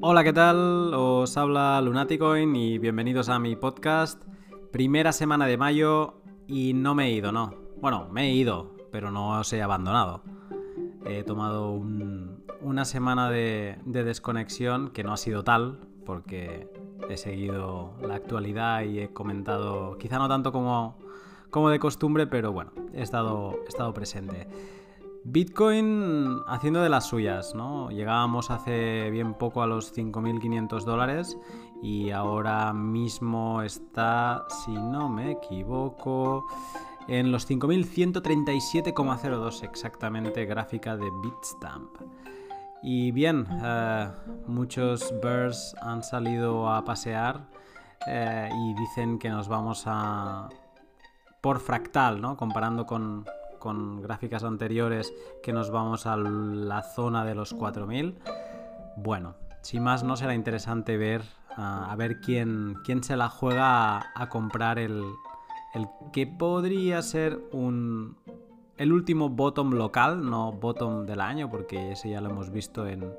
Hola, ¿qué tal? Os habla Lunaticoin y bienvenidos a mi podcast. Primera semana de mayo y no me he ido, no. Bueno, me he ido, pero no os he abandonado. He tomado una semana de, desconexión que no ha sido tal, porque he seguido la actualidad y he comentado, quizá no tanto como, como de costumbre, pero bueno, he estado, he estado presente. Bitcoin haciendo de las suyas, ¿no? Llegábamos hace bien poco a los 5.500 dólares y ahora mismo está, si no me equivoco, en los 5.137,02 exactamente gráfica de Bitstamp. Y bien, eh, muchos birds han salido a pasear eh, y dicen que nos vamos a... por fractal, ¿no? Comparando con, con gráficas anteriores que nos vamos a la zona de los 4000. Bueno, sin más no será interesante ver a ver quién, quién se la juega a, comprar el, el, que podría ser un, el último bottom local, no bottom del año, porque ese ya lo hemos visto en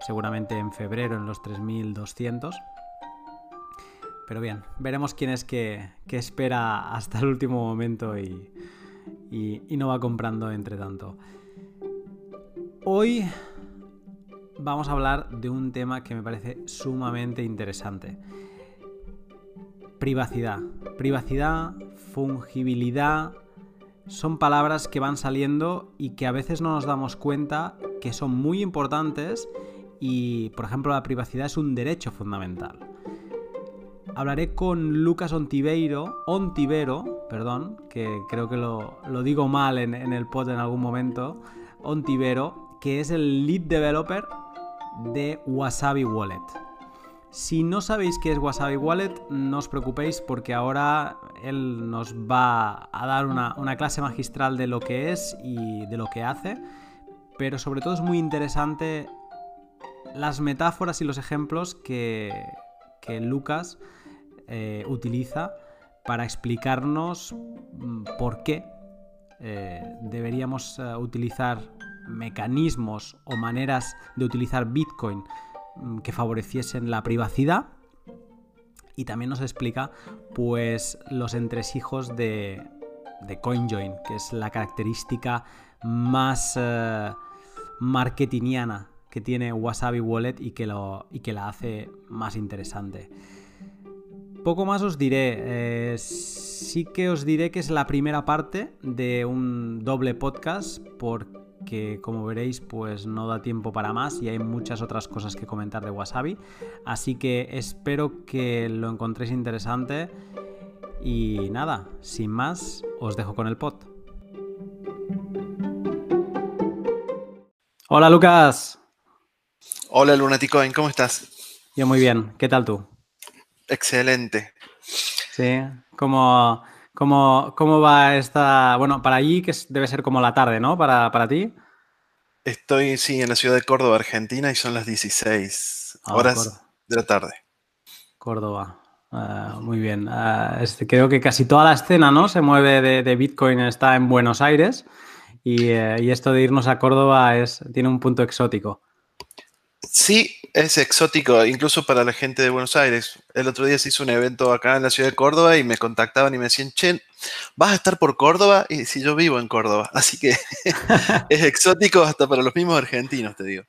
seguramente en febrero en los 3200. Pero bien, veremos quién es que, que espera hasta el último momento y, y, no va comprando entre tanto. Hoy vamos a hablar de un tema que me parece sumamente interesante. Privacidad. Privacidad, fungibilidad, son palabras que van saliendo y que a veces no nos damos cuenta que son muy importantes y, por ejemplo, la privacidad es un derecho fundamental hablaré con Lucas Ontiveiro, Ontivero, perdón, que creo que lo, digo mal en, el pod en algún momento, Ontivero, que es el lead developer de Wasabi Wallet. Si no sabéis qué es Wasabi Wallet, no os preocupéis porque ahora él nos va a dar una, clase magistral de lo que es y de lo que hace, pero sobre todo es muy interesante las metáforas y los ejemplos que, que Lucas eh, utiliza para explicarnos mm, por qué eh, deberíamos eh, utilizar mecanismos o maneras de utilizar Bitcoin mm, que favoreciesen la privacidad y también nos explica pues los entresijos de, CoinJoin, que es la característica más marketingiana que tiene Wasabi Wallet y que, lo, y que la hace más interesante. Poco más os diré. Eh, sí que os diré que es la primera parte de un doble podcast porque como veréis pues no da tiempo para más y hay muchas otras cosas que comentar de Wasabi. Así que espero que lo encontréis interesante y nada, sin más os dejo con el pod. Hola Lucas. Hola Lunaticoin, ¿cómo estás? Yo muy bien, ¿qué tal tú? Excelente. Sí, ¿cómo, cómo, va esta...? Bueno, para allí que debe ser como la tarde, ¿no? Para, para ti. Estoy, sí, en la ciudad de Córdoba, Argentina, y son las 16 ah, horas de la tarde. Córdoba. Ah, muy bien. Ah, este, creo que casi toda la escena, ¿no? Se mueve de, Bitcoin, está en Buenos Aires. Y, eh, y, esto de irnos a Córdoba es, tiene un punto exótico. Sí, es exótico, incluso para la gente de Buenos Aires. El otro día se hizo un evento acá en la ciudad de Córdoba y me contactaban y me decían, Chen, ¿vas a estar por Córdoba? Y si yo vivo en Córdoba. Así que es exótico hasta para los mismos argentinos, te digo.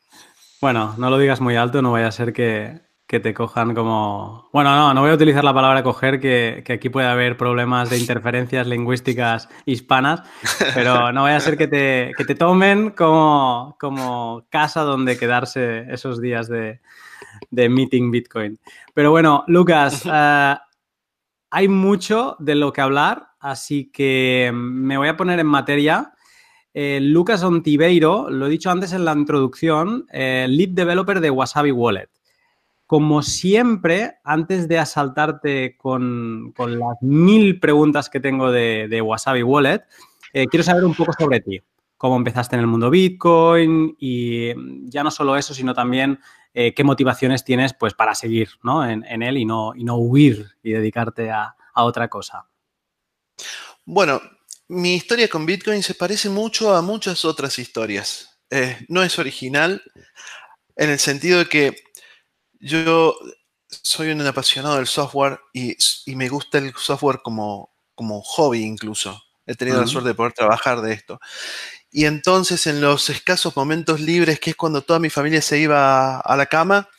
Bueno, no lo digas muy alto, no vaya a ser que, que te cojan como... Bueno, no, no voy a utilizar la palabra coger, que, aquí puede haber problemas de interferencias lingüísticas hispanas, pero no vaya a ser que te, que te tomen como, como casa donde quedarse esos días de, de meeting Bitcoin. Pero bueno, Lucas, eh, hay mucho de lo que hablar, así que me voy a poner en materia. Eh, Lucas Ontiveiro, lo he dicho antes en la introducción, eh, lead developer de Wasabi Wallet. Como siempre, antes de asaltarte con, las mil preguntas que tengo de, Wasabi Wallet, eh, quiero saber un poco sobre ti. Cómo empezaste en el mundo Bitcoin y mm, ya no solo eso, sino también eh, qué motivaciones tienes pues, para seguir en, él y no, y no huir y dedicarte a, otra cosa. Bueno, mi historia con Bitcoin se parece mucho a muchas otras historias. Eh, no es original en el sentido de que yo soy un apasionado del software y, me gusta el software como, como hobby incluso. He tenido la suerte de poder trabajar de esto. Y entonces en los escasos momentos libres, que es cuando toda mi familia se iba a la cama,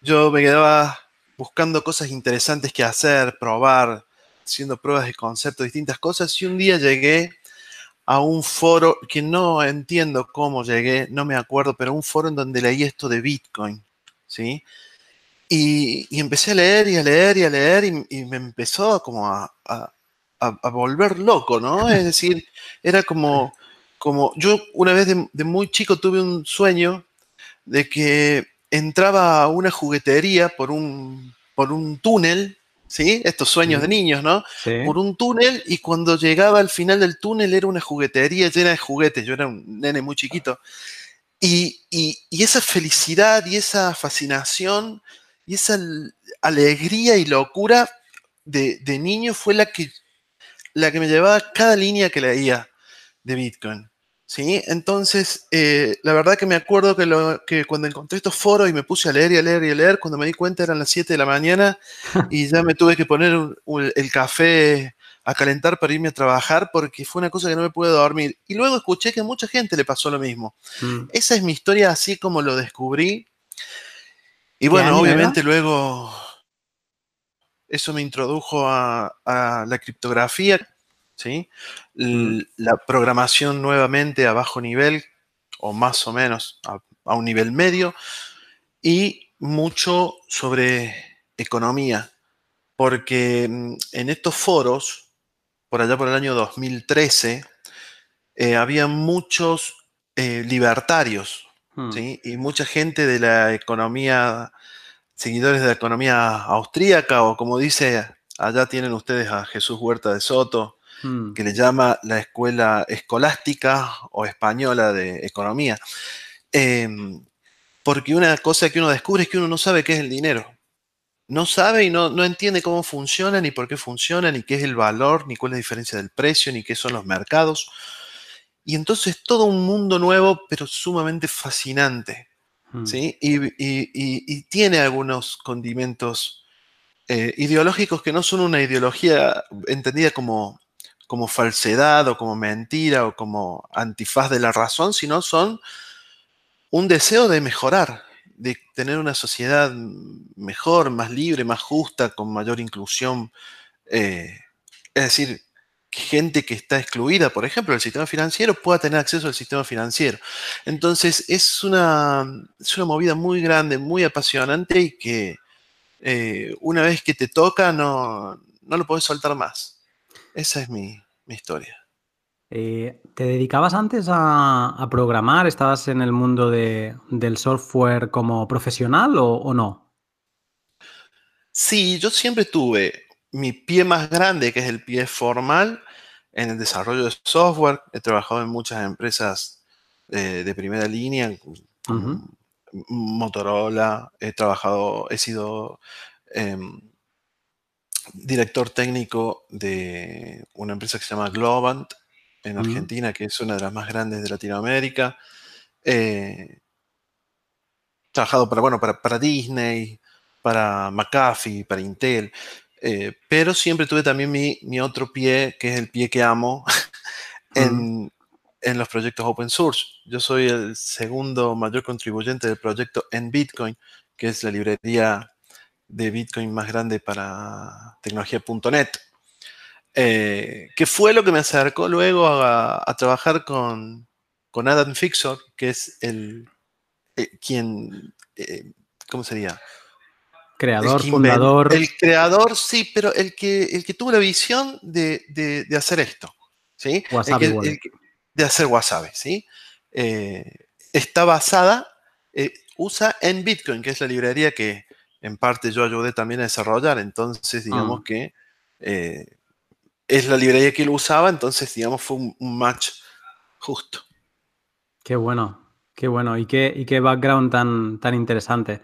yo me quedaba buscando cosas interesantes que hacer, probar, haciendo pruebas de concepto, distintas cosas. Y un día llegué a un foro que no entiendo cómo llegué, no me acuerdo, pero un foro en donde leí esto de Bitcoin, ¿sí? Y, empecé a leer y a leer y a leer y, me empezó como a, volver loco, ¿no? Es decir, era como, como yo una vez de, muy chico tuve un sueño de que entraba a una juguetería por un, por un túnel ¿sí? Estos sueños de niños, ¿no? Por un túnel y cuando llegaba al final del túnel era una juguetería llena de juguetes. Yo era un nene muy chiquito. Y, esa felicidad y esa fascinación y esa alegría y locura de, de niño fue la que, la que me llevaba cada línea que leía de Bitcoin. ¿sí? Entonces, eh, la verdad que me acuerdo que, lo, que, cuando encontré estos foros y me puse a leer y a leer y a leer, cuando me di cuenta eran las 7 de la mañana y ya me tuve que poner el café a calentar para irme a trabajar porque fue una cosa que no me pude dormir. Y luego escuché que a mucha gente le pasó lo mismo. Mm. Esa es mi historia así como lo descubrí. Y bueno, obviamente luego eso me introdujo a la criptografía, ¿sí? La programación nuevamente a bajo nivel, o más o menos a, un nivel medio, y mucho sobre economía, porque mm, en estos foros, por allá por el año 2013, eh, había muchos eh, libertarios, hmm. y mucha gente de la economía, seguidores de la economía austríaca, o como dice, allá tienen ustedes a Jesús Huerta de Soto, Mm. que le llama la Escuela Escolástica o Española de Economía. Em, porque una cosa que uno descubre es que uno no sabe qué es el dinero. No sabe y no, no entiende cómo funciona, ni por qué funciona, ni qué es el valor, ni cuál es la diferencia del precio, ni qué son los mercados. Y entonces todo un mundo nuevo, pero sumamente fascinante. Mm. ¿sí? Y, tiene algunos condimentos eh, ideológicos que no son una ideología entendida como como falsedad o como mentira o como antifaz de la razón, sino son un deseo de mejorar, de tener una sociedad mejor, más libre, más justa, con mayor inclusión. Eh, es decir, gente que está excluida, por ejemplo, del sistema financiero, pueda tener acceso al sistema financiero. Entonces, es una, una movida muy grande, muy apasionante y que eh, una vez que te toca no, no lo puedes soltar más. Esa es mi, historia. Eh, ¿Te dedicabas antes a, programar? ¿Estabas en el mundo del software como profesional o, no? Sí, yo siempre tuve mi pie más grande, que es el pie formal, en el desarrollo de software. He trabajado en muchas empresas eh, de primera línea, Motorola, he trabajado, he sido em, director técnico de una empresa que se llama Globant en Argentina, que es una de las más grandes de Latinoamérica. Eh, trabajado para, bueno, para, Disney, para McAfee, para Intel, eh, pero siempre tuve también mi, otro pie, que es el pie que amo, en, en, los proyectos open source. Yo soy el segundo mayor contribuyente del proyecto en Bitcoin, que es la librería de Bitcoin más grande para tecnología.net, eh, que fue lo que me acercó luego a, trabajar con, con, Adam Fixor, que es el eh, quien, eh, ¿cómo sería? Creador, fundador. El creador, sí, pero el que, el que tuvo la visión de, hacer esto, ¿sí? de hacer Wasabi, ¿sí? está basada, usa en Bitcoin, que es la librería que, en parte yo ayudé también a desarrollar, entonces digamos ah. que es la librería que él usaba, entonces digamos fue un, match justo. Qué bueno, qué bueno y qué, y qué background tan, tan interesante.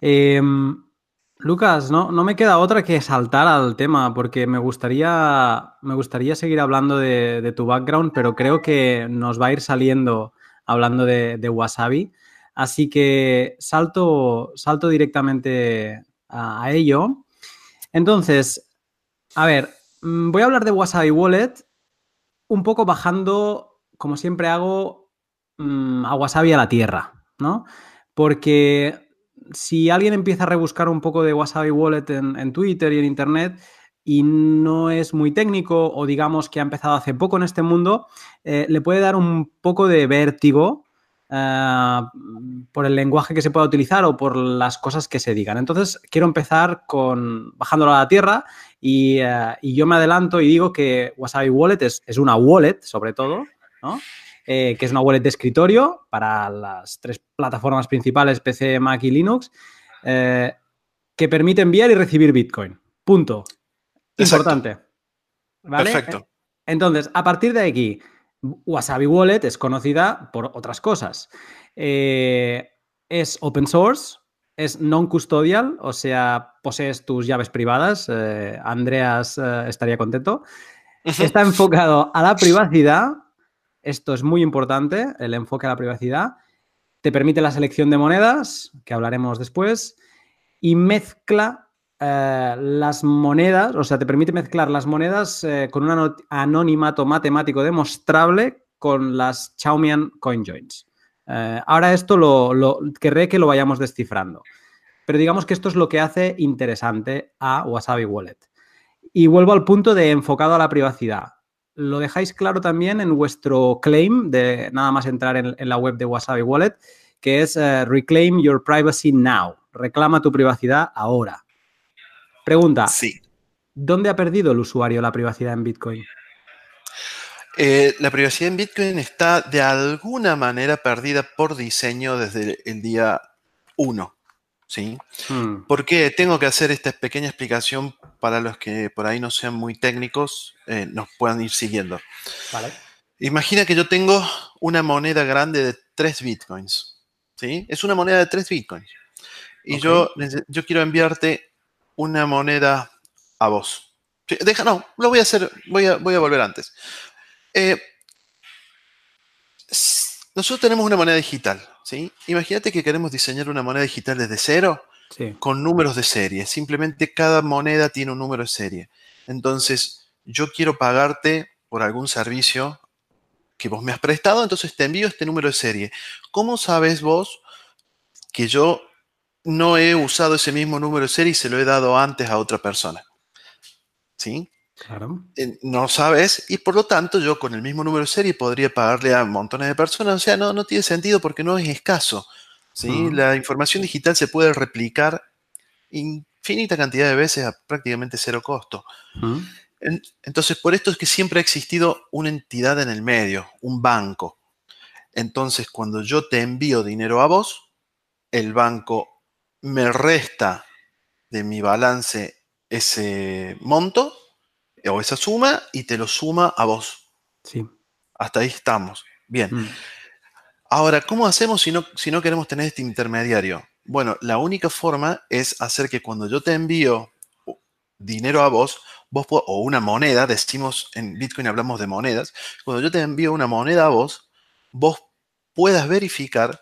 Em, Lucas, no, no, me queda otra que saltar al tema porque me gustaría, me gustaría seguir hablando de, tu background, pero creo que nos va a ir saliendo hablando de, Wasabi. Así que salto, salto directamente a, a ello. Entonces, a ver, voy a hablar de Wasabi Wallet un poco bajando, como siempre hago, mm, a Wasabi a la tierra, ¿no? Porque si alguien empieza a rebuscar un poco de Wasabi Wallet en, en Twitter y en Internet, y no es muy técnico o digamos que ha empezado hace poco en este mundo, eh, le puede dar un poco de vértigo eh, por el lenguaje que se pueda utilizar o por las cosas que se digan. Entonces, quiero empezar con bajándolo a la tierra y, y yo me adelanto y digo que Wasabi Wallet es, es una wallet, sobre todo, ¿no? Eh, que es una wallet de escritorio para las tres plataformas principales, PC, Mac y Linux, eh, que permite enviar y recibir Bitcoin. Punto. Exacto. Importante. ¿Vale? Perfecto. Entonces, a partir de aquí, Wasabi Wallet es conocida por otras cosas. Eh, es open source, es non-custodial, o sea, posees tus llaves privadas. eh, Andreas eh, estaría contento. Está enfocado a la privacidad. Esto es muy importante, el enfoque a la privacidad. Te permite la selección de monedas, que hablaremos después, y mezcla eh, las monedas, o sea, te permite mezclar las monedas eh, con un ano- anonimato matemático demostrable con las Chaumian CoinJoins. Eh, ahora esto lo, querré que lo vayamos descifrando. Pero digamos que esto es lo que hace interesante a Wasabi Wallet. Y vuelvo al punto de enfocado a la privacidad. Lo dejáis claro también en vuestro claim de nada más entrar en, en la web de Wasabi Wallet, que es Reclaim Your Privacy Now. Reclama tu privacidad ahora. Pregunta, Sí. ¿dónde ha perdido el usuario la privacidad en Bitcoin? Eh, la privacidad en Bitcoin está de alguna manera perdida por diseño desde el día 1. ¿sí? Hmm, ¿Por qué tengo que hacer esta pequeña explicación para los que por ahí no sean muy técnicos, eh, nos puedan ir siguiendo? Vale. Imagina que yo tengo una moneda grande de 3 bitcoins. ¿sí? Es una moneda de 3 bitcoins. Y yo, yo quiero enviarte una moneda a vos. Deja, no, lo voy a hacer, voy a, voy a volver antes. Eh, nosotros tenemos una moneda digital. ¿sí? Imagínate que queremos diseñar una moneda digital desde cero Sí. con números de serie. Simplemente cada moneda tiene un número de serie. Entonces, yo quiero pagarte por algún servicio que vos me has prestado, entonces te envío este número de serie. ¿Cómo sabes vos que yo no he usado ese mismo número de serie y se lo he dado antes a otra persona? ¿Sí? Claro. Eh, No sabes y por lo tanto yo con el mismo número de serie podría pagarle a montones de personas. O sea, no, no tiene sentido porque no es escaso. ¿sí? La información digital se puede replicar infinita cantidad de veces a prácticamente cero costo. En- Entonces, por esto es que siempre ha existido una entidad en el medio, un banco. Entonces, cuando yo te envío dinero a vos, el banco me resta de mi balance ese monto o esa suma y te lo suma a vos. Sí. Hasta ahí estamos. Bien. Hmm, Ahora, ¿cómo hacemos si no, si no queremos tener este intermediario? Bueno, la única forma es hacer que cuando yo te envío dinero a vos, vos o una moneda, decimos en Bitcoin hablamos de monedas, cuando yo te envío una moneda a vos, vos puedas verificar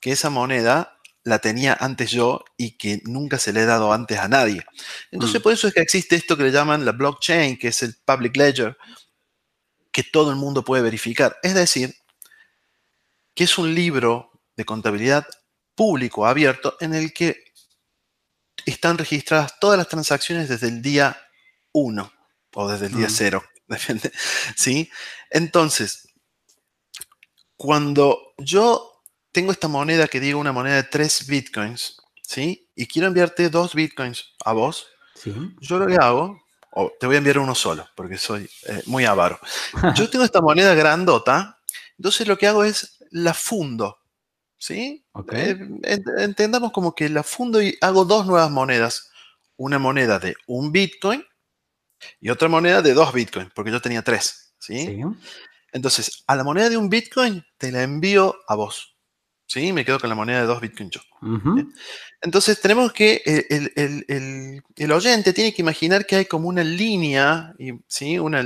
que esa moneda la tenía antes yo y que nunca se le he dado antes a nadie. Entonces, Mm. por eso es que existe esto que le llaman la blockchain, que es el public ledger, que todo el mundo puede verificar. Es decir, que es un libro de contabilidad público abierto en el que están registradas todas las transacciones desde el día 1 o desde el día Mm. 0. depende, ¿Sí? Entonces, cuando yo tengo esta moneda que digo una moneda de 3 bitcoins, ¿sí? Y quiero enviarte 2 bitcoins a vos, Sí. yo lo que hago, o te voy a enviar uno solo, porque soy eh, muy avaro. Yo tengo esta moneda grandota, entonces lo que hago es la fundo, ¿sí? Ok. Eh, ent- entendamos como que la fundo y hago dos nuevas monedas. Una moneda de un Bitcoin y otra moneda de dos Bitcoin, porque yo tenía tres, ¿sí? Sí. Entonces, a la moneda de un Bitcoin te la envío a vos, ¿sí? Me quedo con la moneda de dos Bitcoin yo. Entonces tenemos que, eh, el, el- el- el oyente tiene que imaginar que hay como una línea, ¿sí? Una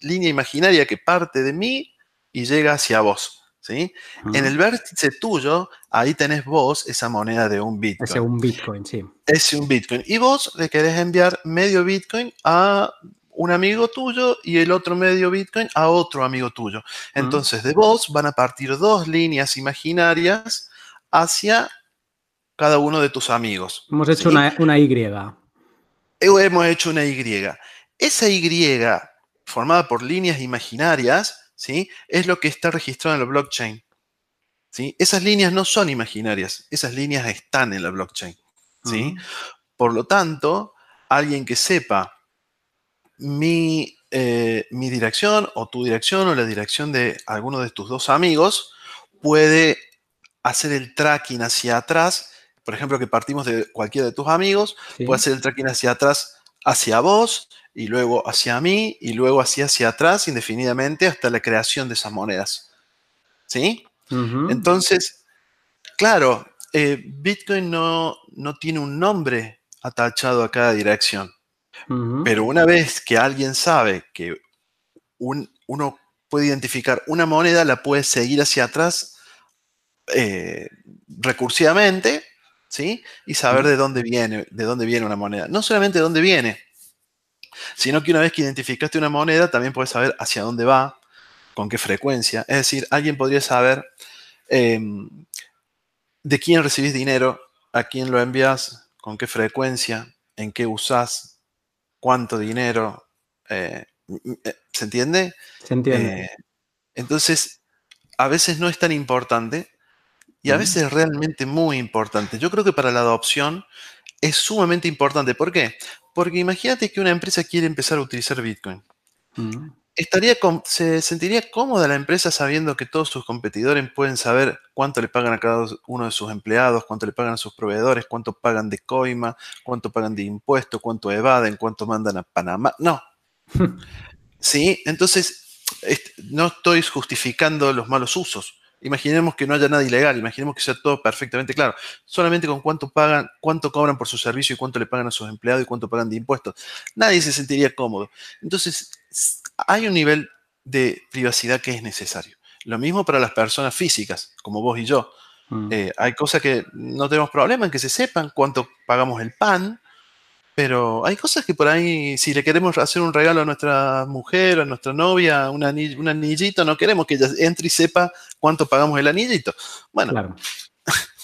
línea imaginaria que parte de mí y llega hacia vos, ¿sí? En el vértice tuyo, ahí tenés vos esa moneda de un Bitcoin. Ese un Bitcoin, sí. Ese un Bitcoin. Y vos le querés enviar medio Bitcoin a un amigo tuyo y el otro medio Bitcoin a otro amigo tuyo. Entonces, de vos van a partir dos líneas imaginarias hacia cada uno de tus amigos. Hemos hecho una, una Y. Hemos hecho una Y. Esa Y, formada por líneas imaginarias, ¿sí? Es lo que está registrado en la blockchain. ¿sí? Esas líneas no son imaginarias, esas líneas están en la blockchain. ¿sí? Por lo tanto, alguien que sepa mi, eh, mi dirección o tu dirección o la dirección de alguno de tus dos amigos puede hacer el tracking hacia atrás. Por ejemplo, que partimos de cualquiera de tus amigos, puede hacer el tracking hacia atrás hacia vos y luego hacia mí y luego hacia, hacia atrás indefinidamente hasta la creación de esas monedas. ¿Sí? Entonces, claro, eh, Bitcoin no, no, tiene un nombre atachado a cada dirección. Pero una vez que alguien sabe que uno puede identificar una moneda, la puede seguir hacia atrás eh, recursivamente, ¿sí? Y saber de dónde viene, de dónde viene una moneda. No solamente de dónde viene, sino que una vez que identificaste una moneda, también puedes saber hacia dónde va, con qué frecuencia. Es decir, alguien podría saber em, de quién recibís dinero, a quién lo envías, con qué frecuencia, en qué usás, cuánto dinero. Eh, eh, ¿Se entiende? Se entiende. Eh, entonces, a veces no es tan importante y a veces es realmente muy importante. Yo creo que para la adopción es sumamente importante. ¿Por qué? Porque imagínate que una empresa quiere empezar a utilizar Bitcoin. Estaría ¿Se sentiría cómoda la empresa sabiendo que todos sus competidores pueden saber cuánto le pagan a cada uno de sus empleados, cuánto le pagan a sus proveedores, cuánto pagan de coima, cuánto pagan de impuestos, cuánto evaden, cuánto mandan a Panamá? No. sí, entonces no estoy justificando los malos usos. Imaginemos que no haya nada ilegal, imaginemos que sea todo perfectamente claro. Solamente con cuánto pagan, cuánto cobran por su servicio y cuánto le pagan a sus empleados y cuánto pagan de impuestos. Nadie se sentiría cómodo. Entonces, hay un nivel de privacidad que es necesario. Lo mismo para las personas físicas, como vos y yo. Mm. Eh, hay cosas que no tenemos problema en que se sepan cuánto pagamos el pan, pero hay cosas que por ahí, si le queremos hacer un regalo a nuestra mujer, a nuestra novia, un, anillito, no queremos que ella entre y sepa cuánto pagamos el anillito. Bueno. Claro.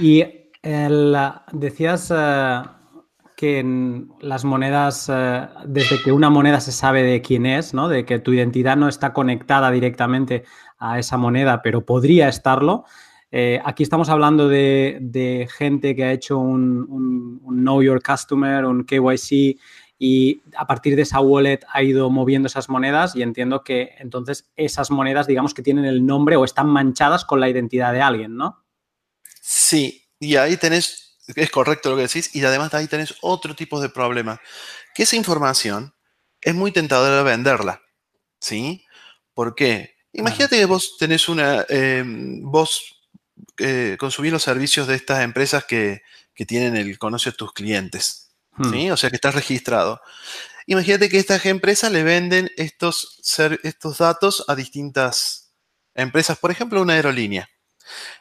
Y decías eh, que en las monedas, eh, desde que una moneda se sabe de quién es, ¿no? de que tu identidad no está conectada directamente a esa moneda, pero podría estarlo. Eh, aquí estamos hablando de, gente que ha hecho un, Know Your Customer, un KYC, y a partir de esa wallet ha ido moviendo esas monedas y entiendo que entonces esas monedas, digamos que tienen el nombre o están manchadas con la identidad de alguien, ¿no? Sí, y ahí tenés, es correcto lo que decís, y además ahí tenés otro tipo de problema, que esa información es muy tentadora venderla, ¿sí? ¿Por qué? Imagínate que vos tenés una, eh, vos eh, consumir los servicios de estas empresas que, tienen el conoce a tus clientes. Hmm. O sea que estás registrado. Imagínate que estas empresas le venden estos, estos datos a distintas empresas, por ejemplo, una aerolínea.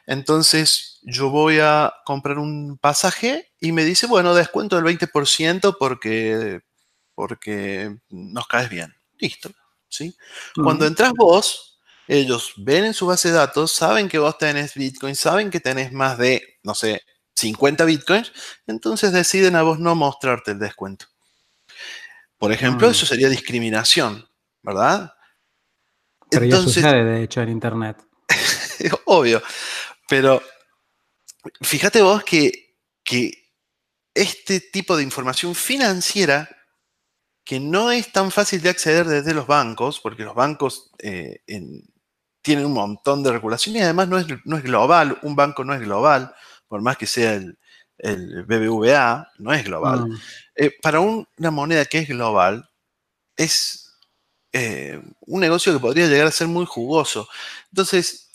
Entonces, yo voy a comprar un pasaje y me dice, bueno, descuento del 20% porque, porque nos caes bien. Listo. ¿sí? Cuando entras vos, ellos ven en su base de datos, saben que vos tenés Bitcoin, saben que tenés más de, no sé, 50 Bitcoins, entonces deciden a vos no mostrarte el descuento. Por ejemplo, eso mm. sería discriminación, ¿verdad? Pero ya sucede, de hecho, en Internet. obvio. Pero fíjate vos que, que este tipo de información financiera que no es tan fácil de acceder desde los bancos, porque los bancos eh, en, tienen un montón de regulación y además no es, no es global, un banco no es global, por más que sea el, BBVA, no es global. Mm. Eh, para una moneda que es global, es eh, un negocio que podría llegar a ser muy jugoso. Entonces,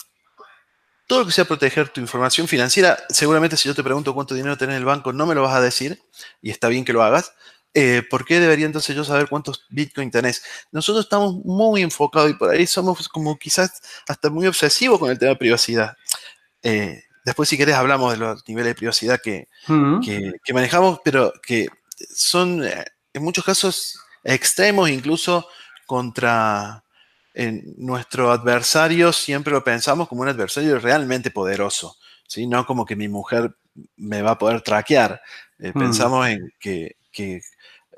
todo lo que sea proteger tu información financiera, seguramente si yo te pregunto cuánto dinero tenés en el banco, no me lo vas a decir, y está bien que lo hagas, eh, ¿por qué debería entonces yo saber cuántos Bitcoin tenés? Nosotros estamos muy enfocados y por ahí somos como quizás hasta muy obsesivos con el tema de privacidad. Eh, después, si querés, hablamos de los niveles de privacidad que, que, manejamos, pero que son eh, en muchos casos extremos, incluso contra nuestro adversario, siempre lo pensamos como un adversario realmente poderoso, ¿sí? no como que mi mujer me va a poder traquear. Pensamos en que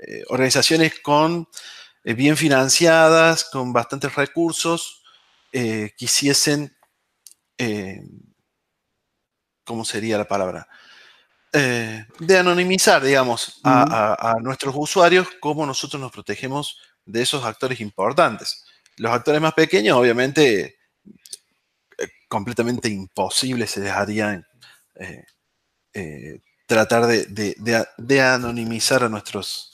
eh, organizaciones con eh, bien financiadas, con bastantes recursos, eh, quisiesen, ¿cómo sería la palabra? de anonimizar, digamos, a, nuestros usuarios, cómo nosotros nos protegemos de esos actores importantes. Los actores más pequeños, obviamente, completamente imposible se les haría tratar de, anonimizar a nuestros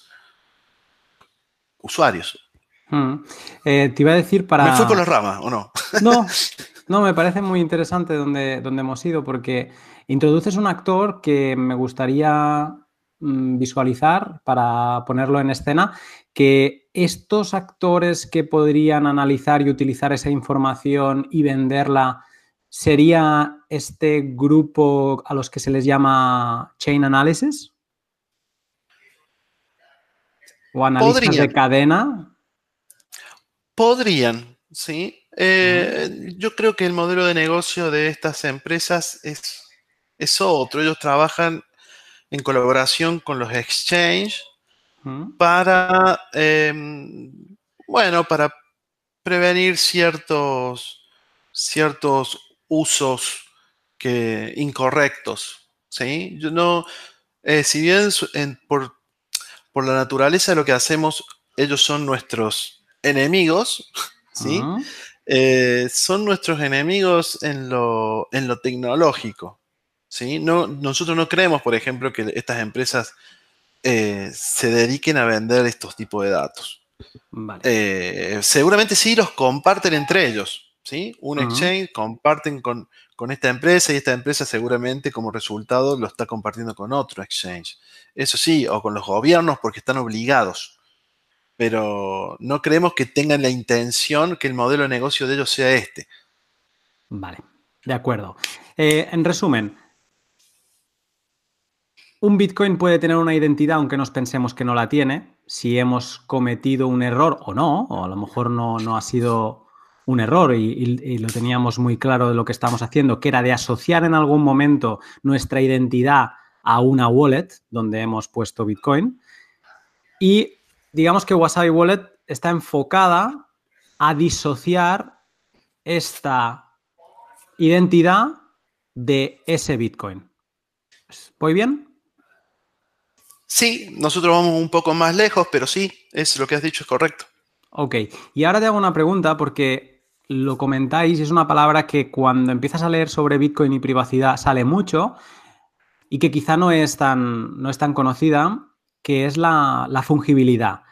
usuarios. Hmm. Eh, te iba a decir para. ¿Me fue por las ramas o no? No, no, me parece muy interesante donde, donde hemos ido, porque introduces un actor que me gustaría mm, visualizar para ponerlo en escena, que estos actores que podrían analizar y utilizar esa información y venderla sería este grupo a los que se les llama chain analysis o analistas de cadena. Podrían, sí. Eh, yo creo que el modelo de negocio de estas empresas es, es otro. Ellos trabajan en colaboración con los exchanges para, em, bueno, para prevenir ciertos, ciertos usos que, incorrectos. ¿sí? Yo no, eh, si bien por, la naturaleza de lo que hacemos, ellos son nuestros enemigos, ¿sí? Eh, son nuestros enemigos en lo, en lo tecnológico. ¿sí? No, nosotros no creemos, por ejemplo, que estas empresas eh, se dediquen a vender estos tipos de datos. seguramente sí los comparten entre ellos, ¿sí? Un exchange comparten con, esta empresa y esta empresa seguramente como resultado lo está compartiendo con otro exchange. Eso sí, o con los gobiernos porque están obligados. Pero no creemos que tengan la intención que el modelo de negocio de ellos sea este. Vale, de acuerdo. Eh, en resumen, un Bitcoin puede tener una identidad aunque nos pensemos que no la tiene, si hemos cometido un error o no, o a lo mejor no, no ha sido un error y, lo teníamos muy claro de lo que estamos haciendo, que era de asociar en algún momento nuestra identidad a una wallet donde hemos puesto Bitcoin. Y digamos que Wasabi Wallet está enfocada a disociar esta identidad de ese Bitcoin. ¿Voy bien? Sí, nosotros vamos un poco más lejos, pero sí, es lo que has dicho, es correcto. Ok, y ahora te hago una pregunta porque lo comentáis, es una palabra que cuando empiezas a leer sobre Bitcoin y privacidad sale mucho y que quizá no es tan, no es tan conocida, que es la, fungibilidad.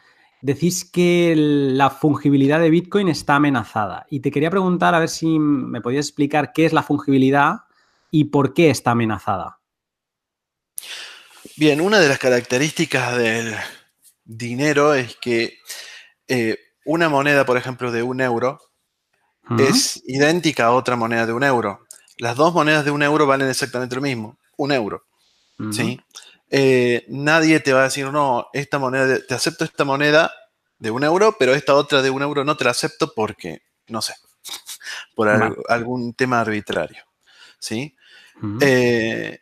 Decís que la fungibilidad de Bitcoin está amenazada y te quería preguntar a ver si me podías explicar qué es la fungibilidad y por qué está amenazada. Bien, una de las características del dinero es que eh, una moneda, por ejemplo, de un euro, es idéntica a otra moneda de un euro. Las dos monedas de un euro valen exactamente lo mismo, un euro. ¿sí? Eh, nadie te va a decir, no, esta moneda, te acepto esta moneda de un euro, pero esta otra de un euro no te la acepto porque, no sé, por algún tema arbitrario. ¿sí? Eh,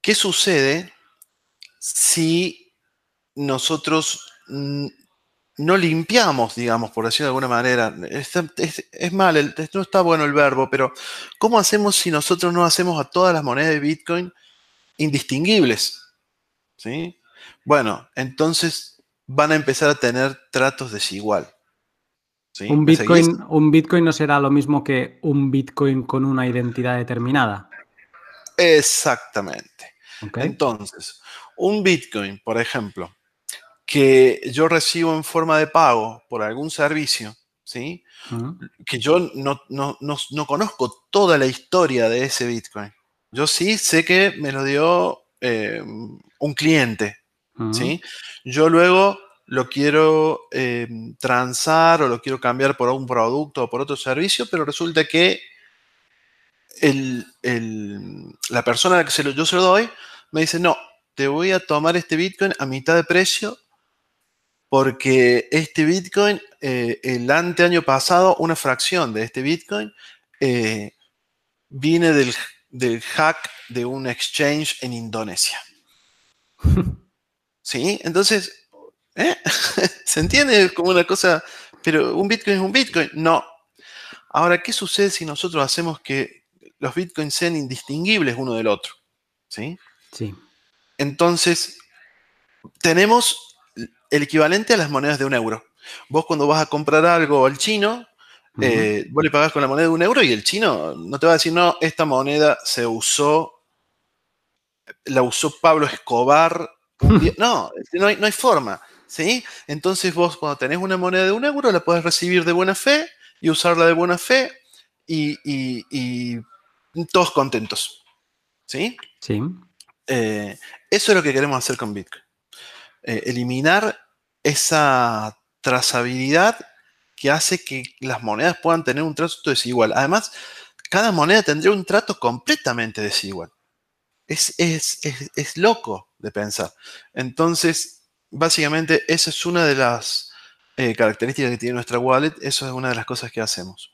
¿Qué sucede si nosotros no limpiamos, digamos, por decirlo de alguna manera. es, mal, no está bueno el verbo, pero ¿cómo hacemos si nosotros no hacemos a todas las monedas de Bitcoin indistinguibles? ¿Sí? Bueno, entonces van a empezar a tener tratos desigual. Un, Bitcoin, un Bitcoin no será lo mismo que un Bitcoin con una identidad determinada. Exactamente. Entonces, un Bitcoin, por ejemplo, que yo recibo en forma de pago por algún servicio, ¿sí? Que yo no, no, conozco toda la historia de ese Bitcoin. Yo sí sé que me lo dio eh, un cliente, ¿sí? Yo luego lo quiero eh, transar o lo quiero cambiar por un producto o por otro servicio, pero resulta que la persona a la que se lo, yo se lo doy me dice, no, te voy a tomar este Bitcoin a mitad de precio porque este Bitcoin, eh, el anteaño pasado, una fracción de este Bitcoin eh, viene del, del hack de un exchange en Indonesia. ¿Sí? Entonces, ¿eh? ¿se entiende como una cosa? Pero un Bitcoin es un Bitcoin. No. Ahora, ¿qué sucede si nosotros hacemos que los Bitcoins sean indistinguibles uno del otro? ¿Sí? Sí. Entonces, tenemos el equivalente a las monedas de un euro. Vos cuando vas a comprar algo al chino, eh, vos le pagás con la moneda de un euro y el chino no te va a decir, no, esta moneda se usó, la usó Pablo Escobar. no, no hay, forma. ¿sí? Entonces vos cuando tenés una moneda de un euro la puedes recibir de buena fe y usarla de buena fe y, todos contentos. ¿Sí? Sí. Eh, eso es lo que queremos hacer con Bitcoin. Eh, eliminar esa trazabilidad que hace que las monedas puedan tener un trato desigual. Además, cada moneda tendría un trato completamente desigual. Es, es, loco de pensar. Entonces, básicamente, esa es una de las eh, características que tiene nuestra wallet. Eso es una de las cosas que hacemos.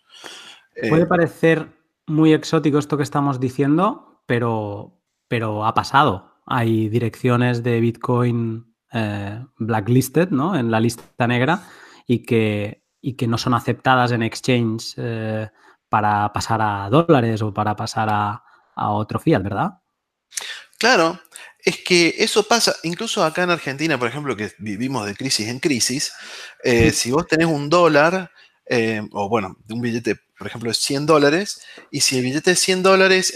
Puede parecer muy exótico esto que estamos diciendo, pero, pero ha pasado. Hay direcciones de Bitcoin eh, blacklisted, ¿no? En la lista negra y que, y que no son aceptadas en exchange eh, para pasar a dólares o para pasar a, otro fiat, ¿verdad? Claro, es que eso pasa, incluso acá en Argentina, por ejemplo, que vivimos de crisis en crisis, eh, si vos tenés un dólar, o bueno, un billete, por ejemplo, de 100 dólares, y si el billete de 100 dólares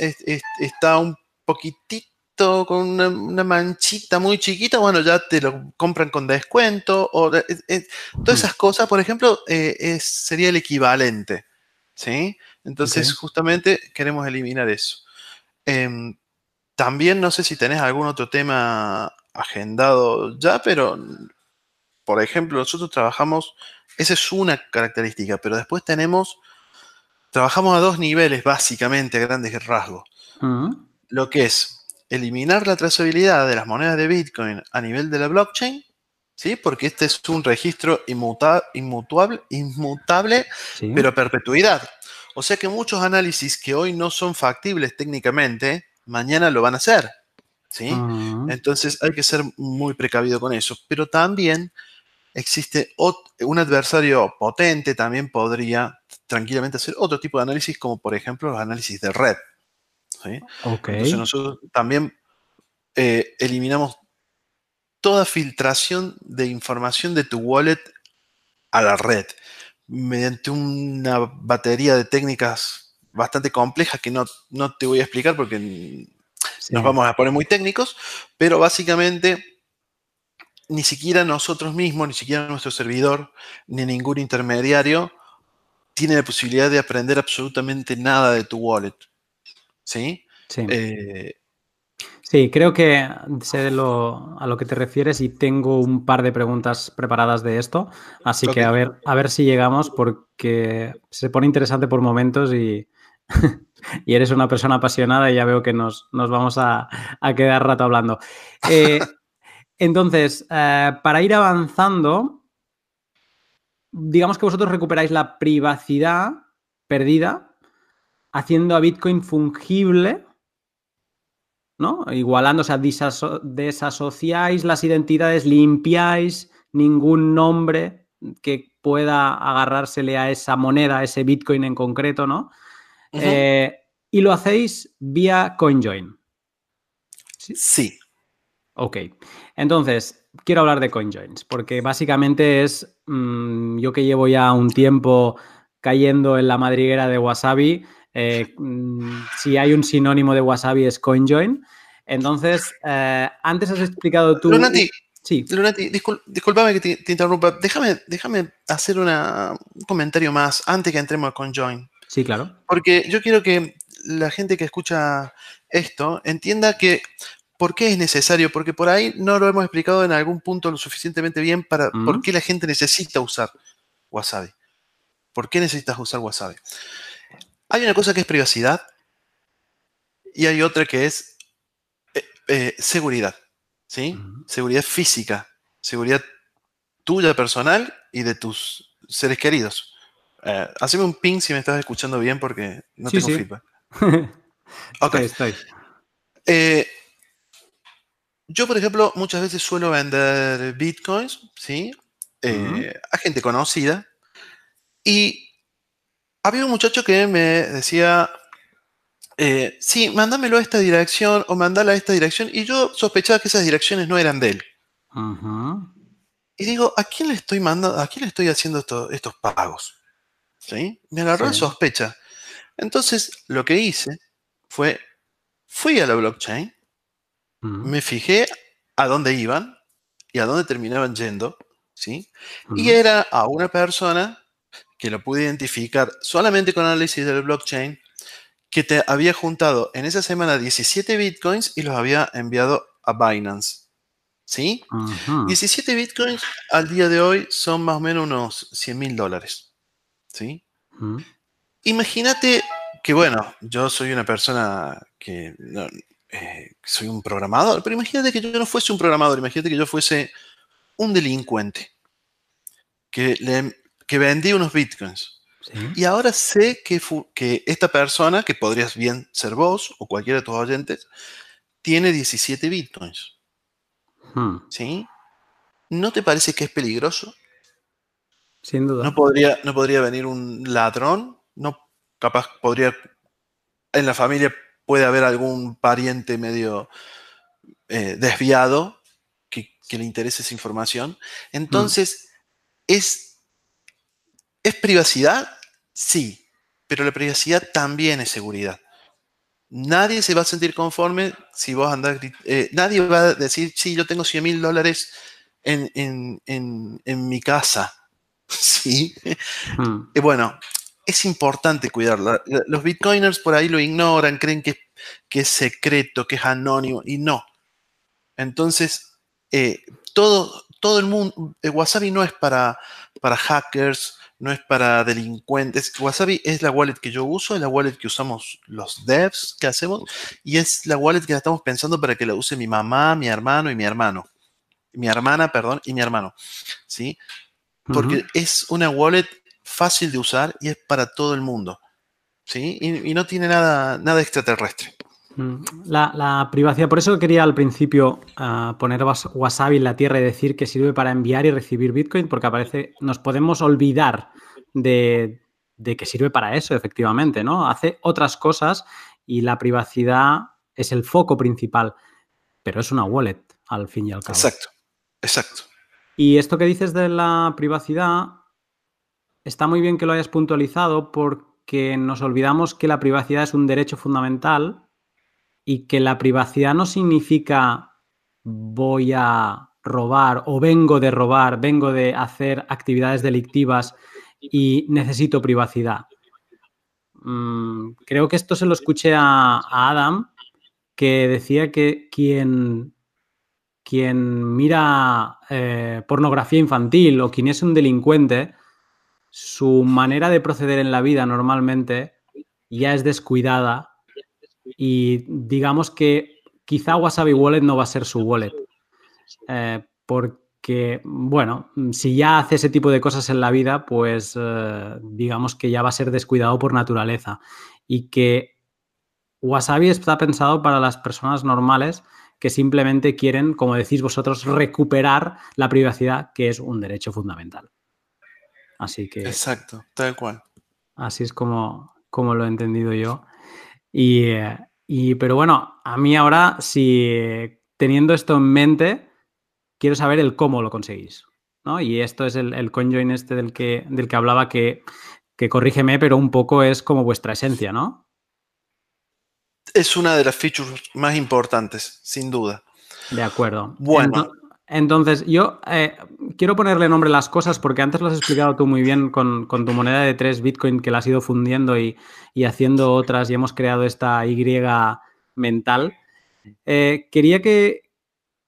está un poquitito con una, manchita muy chiquita, bueno, ya te lo compran con descuento. O, eh, eh, todas esas cosas, por ejemplo, eh, sería el equivalente. ¿sí? Entonces, justamente queremos eliminar eso. Em, también no sé si tenés algún otro tema agendado ya, pero por ejemplo, nosotros trabajamos, esa es una característica, pero después tenemos, trabajamos a dos niveles básicamente, grandes rasgos. Lo que es eliminar la trazabilidad de las monedas de Bitcoin a nivel de la blockchain, ¿sí? Porque este es un registro inmutable, inmutable pero a perpetuidad. O sea que muchos análisis que hoy no son factibles técnicamente, mañana lo van a hacer. ¿sí? Entonces hay que ser muy precavido con eso. Pero también existe un adversario potente, también podría tranquilamente hacer otro tipo de análisis, como por ejemplo los análisis de red. Entonces nosotros también eh, eliminamos toda filtración de información de tu wallet a la red mediante una batería de técnicas bastante complejas que no, te voy a explicar porque nos vamos a poner muy técnicos, pero básicamente ni siquiera nosotros mismos, ni siquiera nuestro servidor, ni ningún intermediario tiene la posibilidad de aprender absolutamente nada de tu wallet. ¿Sí? Sí. Eh, sí, creo que sé a lo que te refieres y tengo un par de preguntas preparadas de esto, así que a ver, a ver si llegamos porque se pone interesante por momentos y, y eres una persona apasionada y ya veo que nos, vamos a, quedar rato hablando. Eh, entonces, eh, para ir avanzando, digamos que vosotros recuperáis la privacidad perdida haciendo a Bitcoin fungible, ¿no? Igualándose, a desasociáis las identidades, limpiáis ningún nombre que pueda agarrársele a esa moneda, a ese Bitcoin en concreto, ¿no? Eh, y lo hacéis vía CoinJoin. ¿Sí? Ok. Entonces, quiero hablar de CoinJoins, porque básicamente es, mm, yo que llevo ya un tiempo cayendo en la madriguera de Wasabi, eh, mm, si hay un sinónimo de wasabi es CoinJoin. Entonces, eh, antes has explicado tú... Lunati, sí. Lunati, discúlpame que te, interrumpa. Déjame, déjame hacer un comentario más antes que entremos a CoinJoin. Sí, claro. Porque yo quiero que la gente que escucha esto entienda que ¿Por qué es necesario? Porque por ahí no lo hemos explicado en algún punto lo suficientemente bien para por qué la gente necesita usar Wasabi. ¿Por qué necesitas usar Wasabi? Hay una cosa que es privacidad y hay otra que es eh, eh, seguridad. ¿sí? Seguridad física, seguridad tuya personal y de tus seres queridos. Eh, haceme un ping si me estás escuchando bien porque no tengo feedback. ok, estoy. Eh, yo, por ejemplo, muchas veces suelo vender bitcoins, ¿sí? A gente conocida. Y había un muchacho que me decía, eh, sí, mándamelo a esta dirección o mandala a esta dirección. Y yo sospechaba que esas direcciones no eran de él. Y digo, ¿a quién le estoy mandando, a quién le estoy haciendo estos pagos? ¿Sí? Me agarró la sospecha. Entonces, lo que hice fue, fui a la blockchain, me fijé a dónde iban y a dónde terminaban yendo, ¿sí? Y era a una persona que lo pude identificar solamente con análisis del blockchain, que te había juntado en esa semana 17 bitcoins y los había enviado a Binance. ¿Sí? 17 bitcoins al día de hoy son más o menos unos 100 mil dólares. ¿Sí? Imagínate que bueno, yo soy una persona que eh, soy un programador, pero imagínate que yo no fuese un programador, imagínate que yo fuese un delincuente que, le, que vendí unos bitcoins. Y ahora sé que, que esta persona, que podrías bien ser vos o cualquiera de tus oyentes, tiene 17 bitcoins. Hmm. ¿Sí? ¿No te parece que es peligroso? Sin duda. ¿No podría, no podría venir un ladrón? ¿No capaz podría, en la familia puede haber algún pariente medio eh, desviado que, le interese esa información. Entonces, ¿es, ¿es privacidad? Sí, pero la privacidad también es seguridad. Nadie se va a sentir conforme si vos andás, eh, nadie va a decir, sí, yo tengo 100 mil dólares en, mi casa. Sí. Y bueno, es importante cuidarla. Los bitcoiners por ahí lo ignoran, creen que, que es secreto, que es anónimo, y no. Entonces, eh, todo, todo el mundo, el Wasabi no es para, para hackers, no es para delincuentes. Wasabi es la wallet que yo uso, es la wallet que usamos los devs que hacemos, y es la wallet que la estamos pensando para que la use mi mamá, mi hermano y mi hermano. Mi hermana, perdón, y mi hermano. ¿Sí? Porque es una wallet fácil de usar y es para todo el mundo. ¿sí? Y, no tiene nada, nada extraterrestre. Mm, la, privacidad, por eso quería al principio ah, poner Wasabi en la tierra y decir que sirve para enviar y recibir Bitcoin, porque aparece, nos podemos olvidar de, que sirve para eso, efectivamente, ¿no? Hace otras cosas y la privacidad es el foco principal, pero es una wallet, al fin y al cabo. Exacto, exacto. Y esto que dices de la privacidad, está muy bien que lo hayas puntualizado porque nos olvidamos que la privacidad es un derecho fundamental y que la privacidad no significa voy a robar o vengo de robar, vengo de hacer actividades delictivas y necesito privacidad. Mm, creo que esto se lo escuché a, Adam, que decía que quien, quien mira eh, pornografía infantil o quien es un delincuente, su manera de proceder en la vida normalmente ya es descuidada y digamos que quizá Wasabi Wallet no va a ser su wallet. Eh, porque, bueno, si ya hace ese tipo de cosas en la vida, pues eh, digamos que ya va a ser descuidado por naturaleza. Y que Wasabi está pensado para las personas normales que simplemente quieren, como decís vosotros, recuperar la privacidad, que es un derecho fundamental. Así que. Exacto, tal cual. Así es como, como lo he entendido yo. Y, pero bueno, a mí ahora, si teniendo esto en mente, quiero saber el cómo lo conseguís. ¿no? Y esto es el, el conjoin este del que, del que hablaba que, que corrígeme, pero un poco es como vuestra esencia, ¿no? Es una de las features más importantes, sin duda. De acuerdo. Bueno. Entonces, yo eh, quiero ponerle nombre a las cosas porque antes lo has explicado tú muy bien con, tu moneda de 3 Bitcoin que la has ido fundiendo y, haciendo otras y hemos creado esta Y mental. Eh, quería que,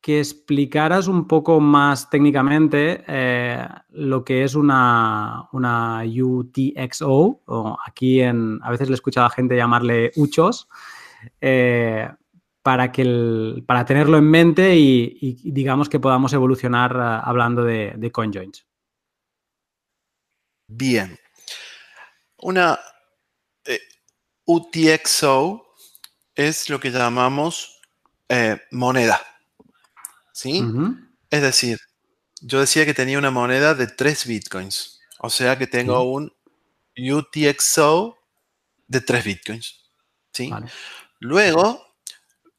explicaras un poco más técnicamente eh, lo que es una, una UTXO, o aquí en, a veces le he escuchado a gente llamarle UCHOS, para, que para tenerlo en mente y, digamos que podamos evolucionar hablando de, de CoinJoins. Bien. Una UTXO es lo que llamamos eh, moneda. ¿Sí? Es decir, yo decía que tenía una moneda de 3 bitcoins. O sea que tengo un UTXO de 3 bitcoins. ¿Sí? Luego,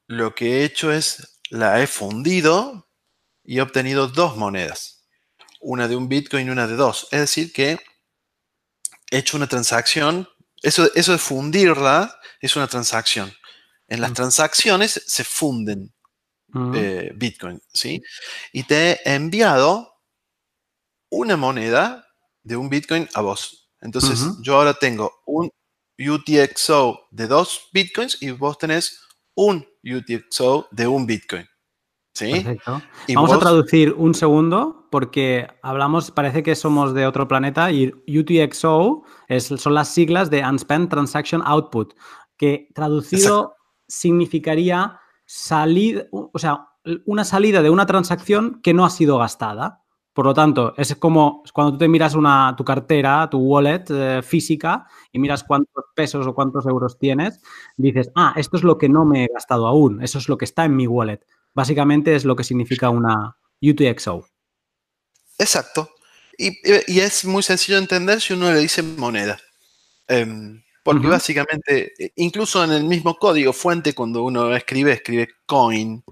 lo que he hecho es la he fundido y he obtenido dos monedas. Una de un bitcoin y una de dos. Es decir, que he hecho una transacción. Eso, eso de fundirla es una transacción. En las transacciones se funden eh, Bitcoin, ¿sí? Y te he enviado una moneda de un Bitcoin a vos. Entonces, yo ahora tengo un UTXO de dos Bitcoins y vos tenés un UTXO de un Bitcoin. ¿Sí? Perfecto. Vamos a traducir un segundo porque hablamos, parece que somos de otro planeta y UTXO es, son las siglas de Unspent Transaction Output, que traducido significaría salir, o sea, una salida de una transacción que no ha sido gastada. Por lo tanto, es como cuando tú te miras una, tu cartera, tu wallet eh, física y miras cuántos pesos o cuántos euros tienes, dices, ah, esto es lo que no me he gastado aún, eso es lo que está en mi wallet. Básicamente es lo que significa una UTXO. Exacto. Y, es muy sencillo de entender si uno le dice moneda. Em, porque básicamente, e, incluso en el mismo código fuente, cuando uno escribe, escribe coin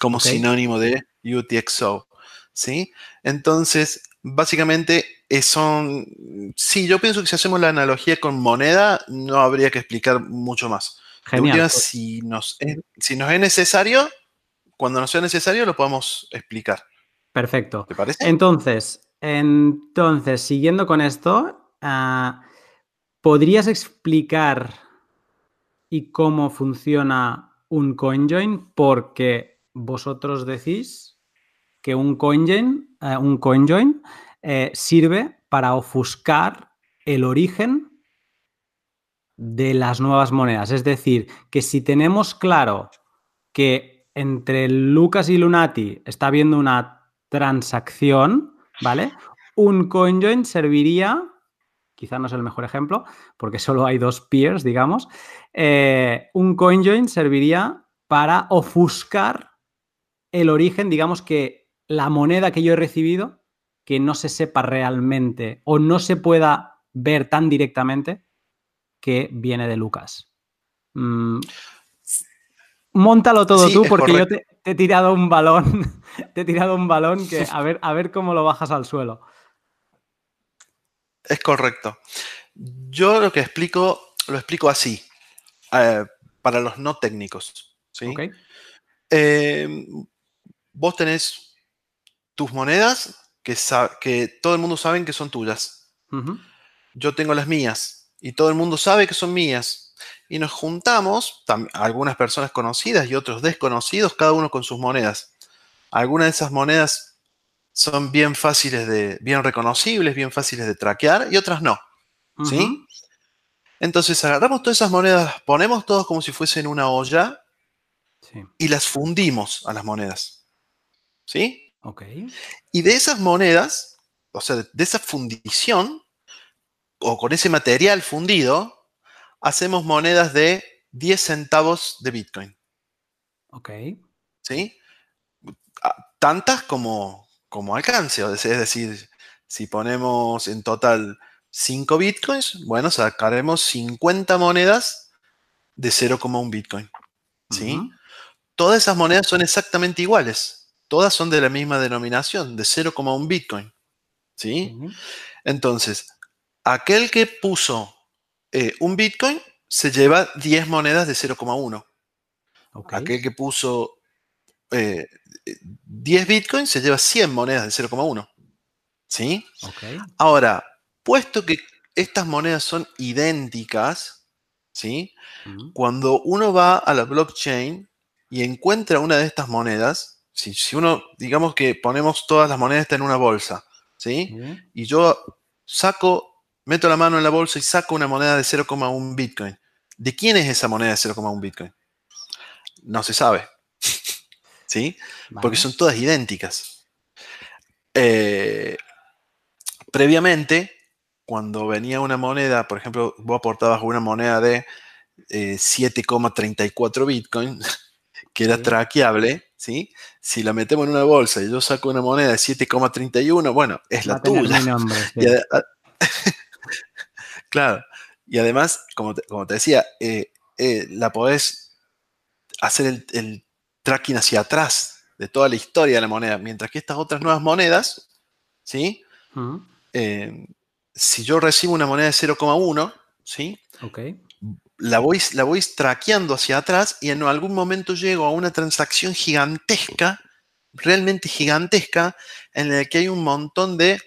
como sinónimo de UTXO. ¿Sí? Entonces, básicamente eh, son... Sí, yo pienso que si hacemos la analogía con moneda, no habría que explicar mucho más. Genial. si, nos es, si nos es necesario, cuando nos sea necesario, lo podemos explicar. Perfecto. ¿Te parece? Entonces, entonces siguiendo con esto, uh, ¿Podrías explicar y cómo funciona un CoinJoin? Porque vosotros decís que un CoinJoin, eh, un CoinJoin eh, sirve para ofuscar el origen de las nuevas monedas. Es decir, que si tenemos claro que entre Lucas y Lunati está habiendo una transacción, ¿vale? Un CoinJoin serviría quizá no es el mejor ejemplo, porque solo hay dos peers, digamos, eh, un CoinJoin serviría para ofuscar el origen, digamos que la moneda que yo he recibido, que no se sepa realmente o no se pueda ver tan directamente que viene de Lucas. Mm, móntalo todo tú, porque yo te, he tirado un balón, te he tirado un balón que a ver, a ver cómo lo bajas al suelo. Es correcto. Yo lo que explico, lo explico así, eh, para los no técnicos. ¿sí? Em, vos tenés tus monedas que, que, todo el mundo sabe que son tuyas. Yo tengo las mías y todo el mundo sabe que son mías. Y nos juntamos, algunas personas conocidas y otros desconocidos, cada uno con sus monedas. Algunas de esas monedas son bien fáciles de, bien reconocibles, bien fáciles de traquear y otras no. ¿Sí? Entonces agarramos todas esas monedas, ponemos todas como si fuesen una olla y las fundimos a las monedas. ¿Sí? Ok. Y de esas monedas, o sea, de esa fundición, o con ese material fundido, hacemos monedas de 10 centavos de Bitcoin. Ok. ¿Sí? Tantas como, como alcance. Es decir, si ponemos en total 5 bitcoins, bueno, sacaremos 50 monedas de 0,1 bitcoin. ¿sí? Todas esas monedas son exactamente iguales. Todas son de la misma denominación, de 0,1 bitcoin. ¿sí? Entonces, aquel que puso eh, un bitcoin se lleva 10 monedas de 0,1. Aquel que puso 10 eh, bitcoins se lleva 100 monedas de 0,1. ¿Sí? Ahora, puesto que estas monedas son idénticas, ¿sí? Cuando uno va a la blockchain y encuentra una de estas monedas, si, si uno, digamos que ponemos todas las monedas en una bolsa, ¿sí? Y yo saco, meto la mano en la bolsa y saco una moneda de 0,1 Bitcoin. ¿De quién es esa moneda de 0,1 Bitcoin? No se sabe. ¿Sí? Porque son todas idénticas. Eh, previamente, cuando venía una moneda, por ejemplo, vos aportabas una moneda de 7,34 eh, Bitcoin, que era traqueable, ¿sí? Si la metemos en una bolsa y yo saco una moneda de 7,31, bueno, es la tuya. claro. Y además, como te, decía, eh, eh, la podés hacer el, tracking hacia atrás de toda la historia de la moneda, mientras que estas otras nuevas monedas, ¿sí? Eh, si yo recibo una moneda de 0,1, ¿sí? Okay la voy, la voy traqueando hacia atrás y en algún momento llego a una transacción gigantesca, realmente gigantesca, en la que hay un montón de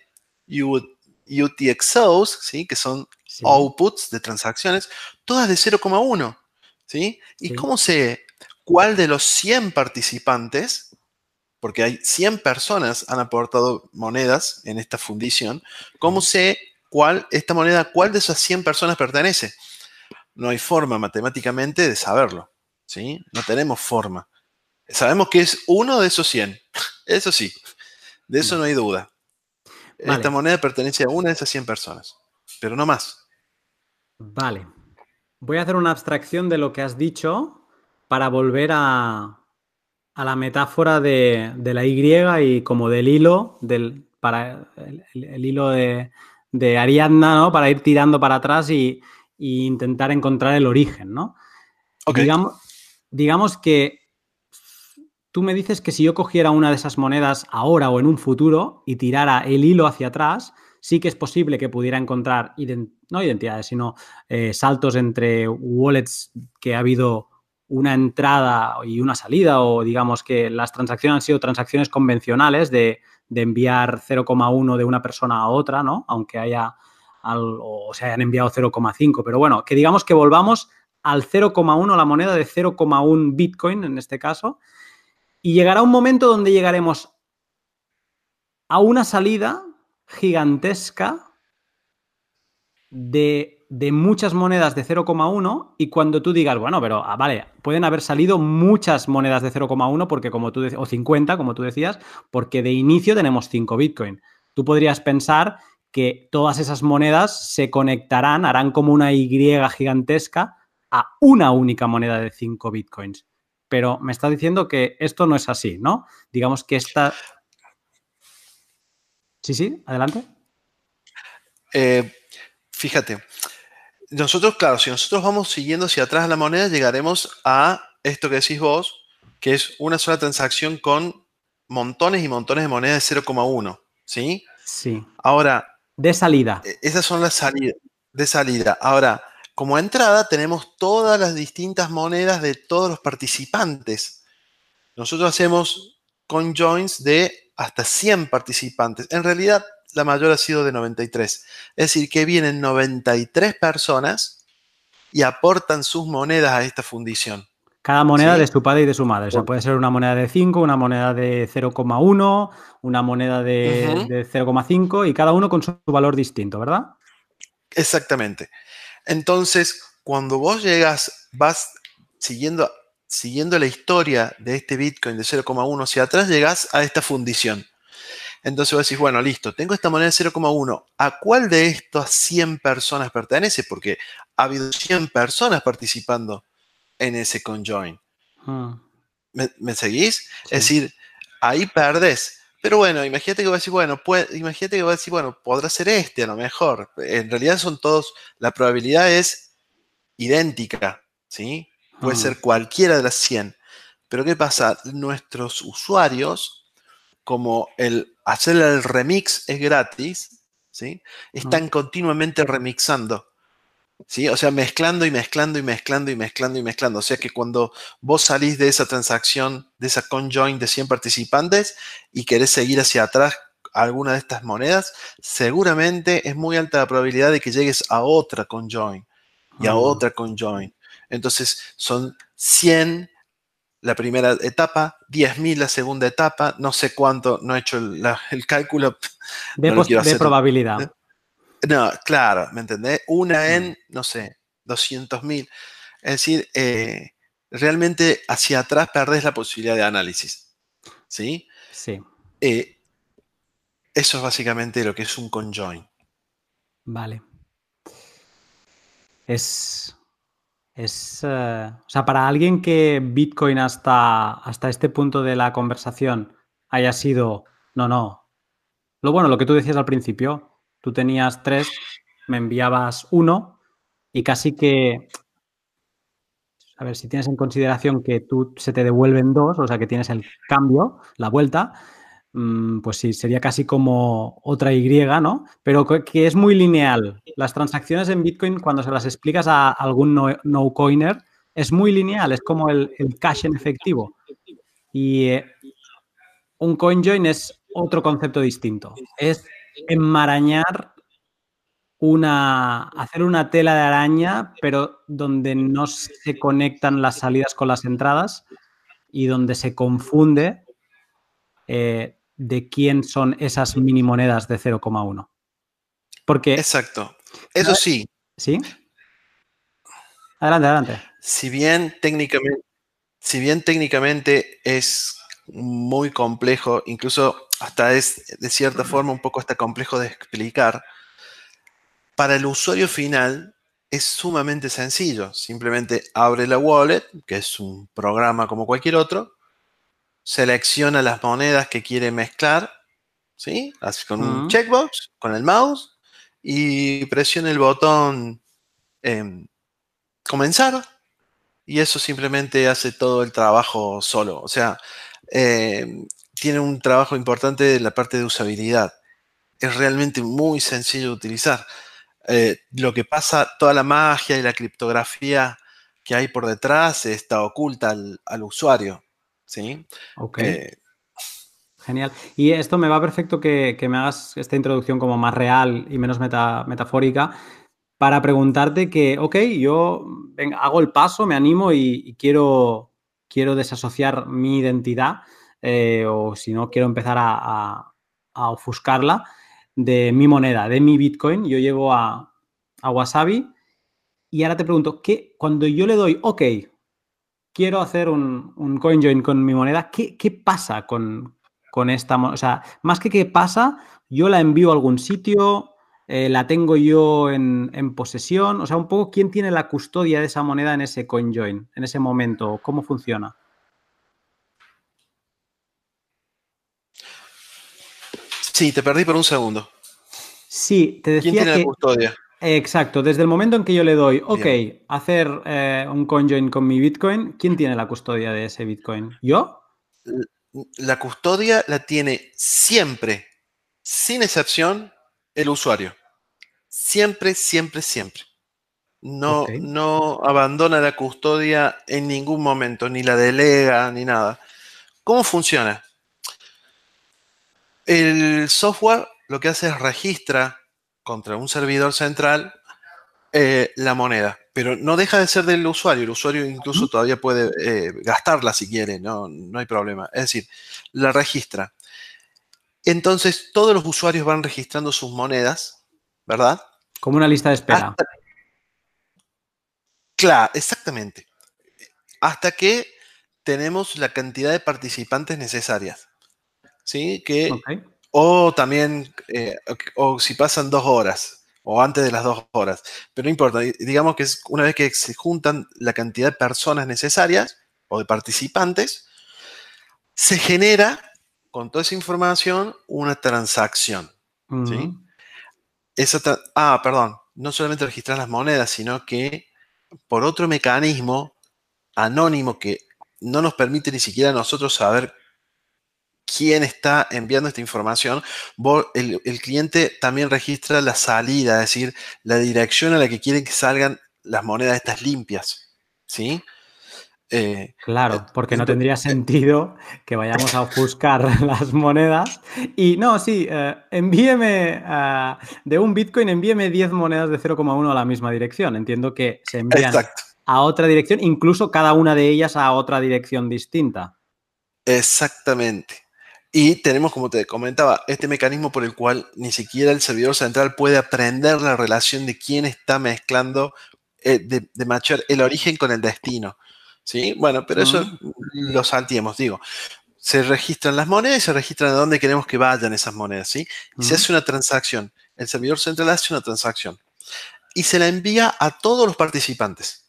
UTXOs, ¿sí? que son outputs de transacciones, todas de 0,1. ¿sí? ¿Y cómo sé cuál de los 100 participantes, porque hay 100 personas han aportado monedas en esta fundición, cómo sé cuál, esta moneda, cuál de esas 100 personas pertenece? No hay forma matemáticamente de saberlo. ¿sí? No tenemos forma. Sabemos que es uno de esos 100. Eso sí, de eso no hay duda. Esta moneda pertenece a una de esas 100 personas, pero no más. Vale. Voy a hacer una abstracción de lo que has dicho para volver a, la metáfora de, la Y y como del hilo, del, para el, hilo de, de Ariadna, ¿no? Para ir tirando para atrás y, e intentar encontrar el origen, ¿no? Digamos, digamos que tú me dices que si yo cogiera una de esas monedas ahora o en un futuro y tirara el hilo hacia atrás, sí que es posible que pudiera encontrar, no identidades, sino eh, saltos entre wallets que ha habido una entrada y una salida, o digamos que las transacciones han sido transacciones convencionales de, de enviar 0,1 de una persona a otra, ¿no? Aunque haya o se hayan enviado 0,5, pero bueno, que digamos que volvamos al 0,1, la moneda de 0,1 Bitcoin en este caso, y llegará un momento donde llegaremos a una salida gigantesca de, de muchas monedas de 0,1 y cuando tú digas, bueno, pero ah, vale, pueden haber salido muchas monedas de 0,1 porque como tú o 50, como tú decías, porque de inicio tenemos 5 Bitcoin. Tú podrías pensar que todas esas monedas se conectarán, harán como una Y gigantesca a una única moneda de 5 bitcoins. Pero me está diciendo que esto no es así, ¿no? Digamos que esta... Sí, sí, adelante. Eh, fíjate, nosotros, claro, si nosotros vamos siguiendo hacia atrás la moneda, llegaremos a esto que decís vos, que es una sola transacción con montones y montones de monedas de 0,1, ¿sí? Sí. Ahora, de salida. E, esas son las salidas de salida. Ahora, como entrada tenemos todas las distintas monedas de todos los participantes. Nosotros hacemos conjoins de hasta 100 participantes. En realidad, la mayor ha sido de 93. Es decir, que vienen 93 personas y aportan sus monedas a esta fundición. Cada moneda de su padre y de su madre. O sea, puede ser una moneda de 5, una moneda de 0,1, una moneda de, 0,5 y cada uno con su valor distinto, ¿verdad? Exactamente. Entonces, cuando vos llegas, vas siguiendo, siguiendo la historia de este Bitcoin de 0,1 hacia atrás, llegas a esta fundición. Entonces vos decís, bueno, listo, tengo esta moneda de 0,1. ¿A cuál de estas 100 personas pertenece? Porque ha habido 100 personas participando en ese conjoin. Ah. ¿Me, seguís? Es decir, ahí perdes. Pero bueno, imagínate que voy a decir, bueno, puede, imagínate que voy a decir, bueno, podrá ser este a lo mejor. En realidad son todos, la probabilidad es idéntica, ¿sí? Puede ah. ser cualquiera de las 100. Pero ¿qué pasa? Nuestros usuarios, como el hacer el remix es gratis, ¿sí? Están ah. continuamente remixando. ¿Sí? O sea, mezclando y mezclando y mezclando y mezclando y mezclando. O sea que cuando vos salís de esa transacción, de esa conjoin de 100 participantes y querés seguir hacia atrás alguna de estas monedas, seguramente es muy alta la probabilidad de que llegues a otra conjoin y a ah. otra conjoin. Entonces son 100 la primera etapa, 10.000 la segunda etapa, no sé cuánto, no he hecho el, cálculo. De, de probabilidad. No, claro, ¿me entendés? Una en, no sé, 200.000. Es decir, eh, realmente hacia atrás perdés la posibilidad de análisis. ¿Sí? Sí. Eh, eso es básicamente lo que es un conjoin. Vale. Es. Es. Eh, o sea, para alguien que Bitcoin hasta, hasta este punto de la conversación haya sido. No, no. Lo bueno, lo que tú decías al principio. Tú tenías tres, me enviabas uno y casi que a ver, si tienes en consideración que tú se te devuelven dos, o sea que tienes el cambio, la vuelta, mm, pues sí, sería casi como otra Y, ¿no? Pero que es muy lineal. Las transacciones en Bitcoin, cuando se las explicas a algún no-coiner, es muy lineal, es como el, cash en efectivo. Y eh, un CoinJoin es otro concepto distinto. Es enmarañar una, hacer una tela de araña, pero donde no se conectan las salidas con las entradas y donde se confunde eh, de quién son esas mini monedas de 0,1. Porque. Exacto. Eso sí. ¿Sí? Adelante, adelante. Si bien técnicamente, si bien técnicamente es muy complejo, incluso hasta es de cierta forma un poco hasta complejo de explicar, para el usuario final es sumamente sencillo. Simplemente abre la wallet, que es un programa como cualquier otro, selecciona las monedas que quiere mezclar, ¿sí? Así con un checkbox, con el mouse, y presiona el botón em, comenzar, y eso simplemente hace todo el trabajo solo. O sea, em, tiene un trabajo importante en la parte de usabilidad. Es realmente muy sencillo de utilizar. Eh, lo que pasa, toda la magia y la criptografía que hay por detrás está oculta al, usuario. ¿sí? Ok. Eh, Genial. Y esto me va perfecto que, me hagas esta introducción como más real y menos metafórica para preguntarte que, ok, yo hago el paso, me animo y, quiero, quiero desasociar mi identidad eh, o si no, quiero empezar a ofuscarla de mi moneda, de mi Bitcoin. Yo llevo a, Wasabi y ahora te pregunto, ¿qué, cuando yo le doy, ok, quiero hacer un, un CoinJoin con mi moneda, ¿qué, pasa con, esta moneda? O sea, más que qué pasa, yo la envío a algún sitio, eh, la tengo yo en, en, posesión, o sea, un poco quién tiene la custodia de esa moneda en ese CoinJoin, en ese momento, cómo funciona. Sí, te perdí por un segundo. Sí, te decía ¿Quién tiene la custodia? Exacto, desde el momento en que yo le doy, ok, hacer eh, un conjoin con mi Bitcoin, ¿quién tiene la custodia de ese Bitcoin? ¿Yo? La custodia la tiene siempre, sin excepción, el usuario. Siempre, siempre, siempre. No, no abandona la custodia en ningún momento, ni la delega, ni nada. ¿Cómo funciona? El software lo que hace es registra contra un servidor central eh, la moneda, pero no deja de ser del usuario. El usuario incluso todavía puede eh, gastarla si quiere, no, no hay problema. Es decir, la registra. Entonces, todos los usuarios van registrando sus monedas, ¿verdad? Como una lista de espera. Claro, exactamente. Hasta que tenemos la cantidad de participantes necesarias. ¿Sí? Que, O también, eh, o si pasan dos horas, o antes de las dos horas. Pero no importa, digamos que es una vez que se juntan la cantidad de personas necesarias o de participantes, se genera con toda esa información una transacción. ¿sí? ah, perdón, no solamente registrar las monedas, sino que por otro mecanismo anónimo que no nos permite ni siquiera a nosotros saber quién está enviando esta información, el, cliente también registra la salida, es decir, la dirección a la que quieren que salgan las monedas estas limpias. ¿Sí? Eh, claro, eh, porque no tendría sentido que vayamos a buscar las monedas y no, sí, eh, envíeme de un Bitcoin, envíeme 10 monedas de 0,1 a la misma dirección. Entiendo que se envían a otra dirección, incluso cada una de ellas a otra dirección distinta. Exactamente. Y tenemos, como te comentaba, este mecanismo por el cual ni siquiera el servidor central puede aprender la relación de quién está mezclando, eh, de, de el origen con el destino. ¿Sí? Bueno, pero eso lo salteamos, digo. Se registran las monedas y se registran a dónde queremos que vayan esas monedas, ¿sí? Y se hace una transacción. El servidor central hace una transacción. Y se la envía a todos los participantes.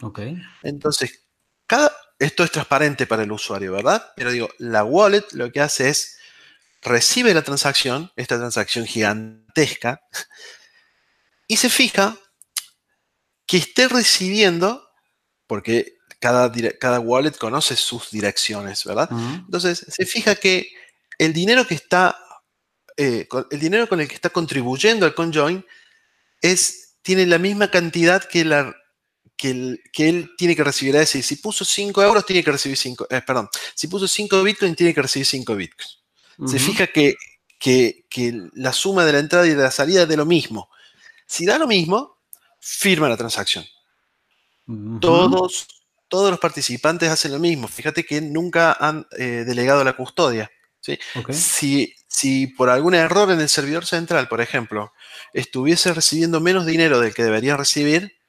Ok. Entonces, cada, esto es transparente para el usuario, ¿verdad? Pero digo, la wallet lo que hace es recibe la transacción, esta transacción gigantesca, y se fija que esté recibiendo, porque cada, cada wallet conoce sus direcciones, ¿verdad? Entonces, se fija que el dinero que está, eh, el dinero con el que está contribuyendo al conjoin es, tiene la misma cantidad que la que, él tiene que recibir. Es decir, si puso 5 euros, tiene que recibir 5, eh, perdón, si puso 5 bitcoins, tiene que recibir 5 bitcoins. Se fija que, que, la suma de la entrada y de la salida es de lo mismo. Si da lo mismo, firma la transacción. Todos, todos los participantes hacen lo mismo. Fíjate que nunca han eh, delegado la custodia. ¿sí? Si, si por algún error en el servidor central, por ejemplo, estuviese recibiendo menos dinero del que debería recibir,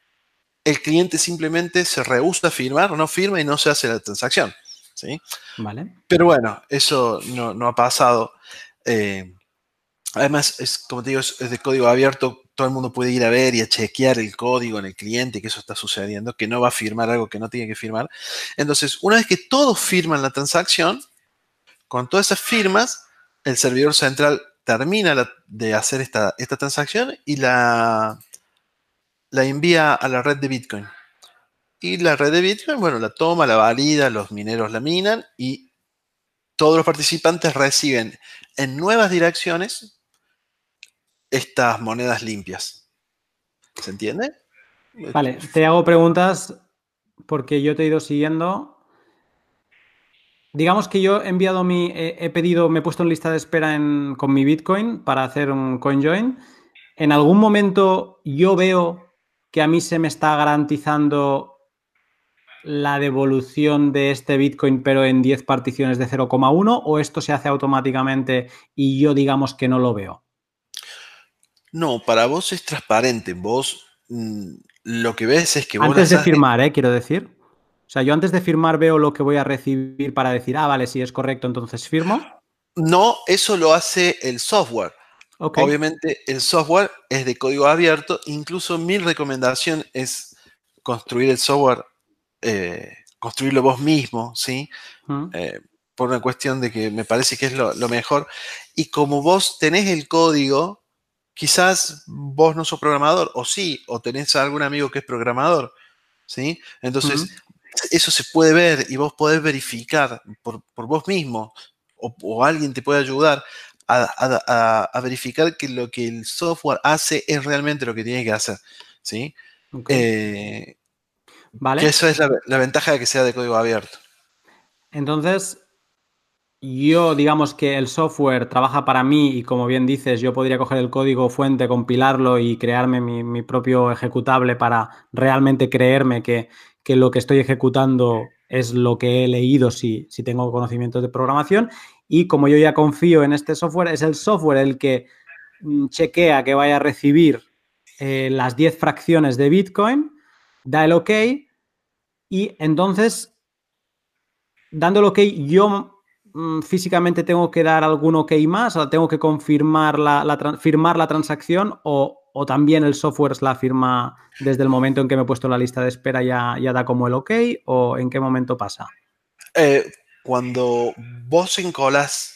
el cliente simplemente se rehúsa a firmar, no firma y no se hace la transacción. ¿sí? Vale. Pero bueno, eso no, ha pasado. Eh, además, es, como te digo, es, de código abierto, todo el mundo puede ir a ver y a chequear el código en el cliente, que eso está sucediendo, que no va a firmar algo que no tiene que firmar. Entonces, una vez que todos firman la transacción, con todas esas firmas, el servidor central termina de hacer esta, esta transacción y la, la envía a la red de Bitcoin. Y la red de Bitcoin, bueno, la toma, la valida, los mineros la minan y todos los participantes reciben en nuevas direcciones estas monedas limpias. ¿Se entiende? Vale, te hago preguntas porque yo te he ido siguiendo. Digamos que yo he enviado mi, he, pedido, me he puesto en lista de espera con mi Bitcoin para hacer un CoinJoin. En algún momento yo veo que a mí se me está garantizando la devolución de este Bitcoin, pero en 10 particiones de 0,1, o esto se hace automáticamente y yo digamos que no lo veo? No, para vos es transparente. Vos mm, lo que ves es que... Antes de firmar, ¿eh? Quiero decir. O sea, yo antes de firmar veo lo que voy a recibir para decir, ah, vale, si es correcto, entonces firmo. No, eso lo hace el software. Obviamente el software es de código abierto, incluso mi recomendación es construir el software, eh, construirlo vos mismo, ¿sí? Eh, por una cuestión de que me parece que es lo, mejor. Y como vos tenés el código, quizás vos no sos programador, o sí, o tenés algún amigo que es programador, ¿sí? Entonces, eso se puede ver y vos podés verificar por, vos mismo, o, o alguien te puede ayudar a, verificar que lo que el software hace es realmente lo que tiene que hacer. ¿sí? Eh, vale. esa es la, ventaja de que sea de código abierto. Entonces, yo digamos que el software trabaja para mí y como bien dices, yo podría coger el código fuente, compilarlo y crearme mi, propio ejecutable para realmente creerme que, que, lo que estoy ejecutando es lo que he leído si, si tengo conocimientos de programación y como yo ya confío en este software, es el software el que mm, chequea que vaya a recibir eh, las 10 fracciones de Bitcoin, da el OK y entonces, dando el OK, yo mm, físicamente tengo que dar algún OK más, o tengo que confirmar la, firmar la transacción o, también el software la firma desde el momento en que me he puesto la lista de espera ya, ya da como el OK o en qué momento pasa? Eh, cuando vos encolas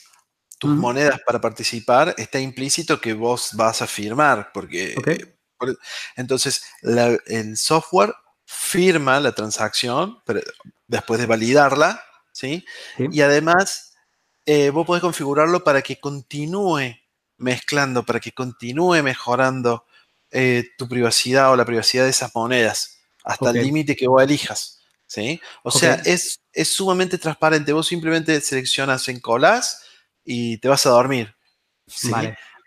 tus monedas para participar, está implícito que vos vas a firmar, porque entonces el software firma la transacción después de validarla, ¿sí? Y además eh, vos podés configurarlo para que continúe mezclando, para que continúe mejorando eh, tu privacidad o la privacidad de esas monedas hasta el límite que vos elijas. ¿Sí? O sea, es, es, sumamente transparente. Vos simplemente seleccionas en colas y te vas a dormir.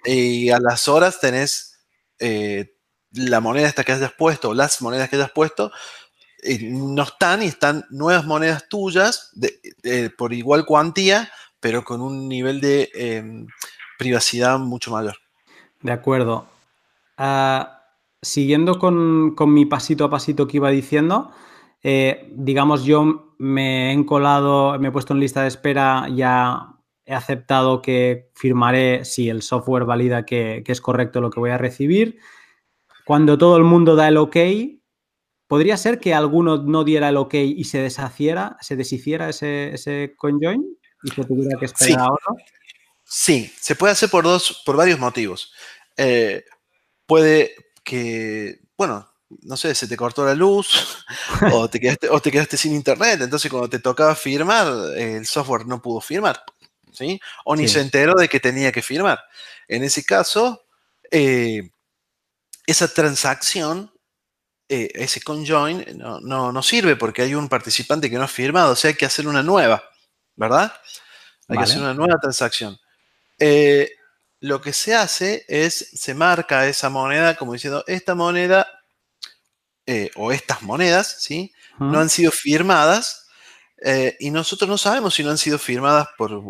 Y a las horas tenés eh, la moneda esta que hayas puesto, las monedas que hayas puesto, eh, no están y están nuevas monedas tuyas por igual cuantía, pero con un nivel de em, privacidad mucho mayor. De acuerdo. Ah, siguiendo con, mi pasito a pasito que iba diciendo, eh, digamos, yo me he encolado, me he puesto en lista de espera, ya he aceptado que firmaré si el software valida que, es correcto lo que voy a recibir. Cuando todo el mundo da el OK, ¿podría ser que alguno no diera el OK y se deshaciera, se deshiciera ese, ese CoinJoin y se tuviera que esperar sí. ahora? Sí, se puede hacer por dos, por varios motivos. Eh, puede que, bueno, no sé, se te cortó la luz o, te quedaste, o te quedaste sin internet, entonces cuando te tocaba firmar, el software no pudo firmar. O ni se enteró de que tenía que firmar. En ese caso, eh, esa transacción, eh, ese conjoin, no, no, sirve porque hay un participante que no ha firmado, o sea, hay que hacer una nueva, ¿verdad? Hay que hacer una nueva transacción. Eh, lo que se hace es, se marca esa moneda como diciendo, esta moneda o estas monedas, ¿sí? No han sido firmadas eh, y nosotros no sabemos si no han sido firmadas por,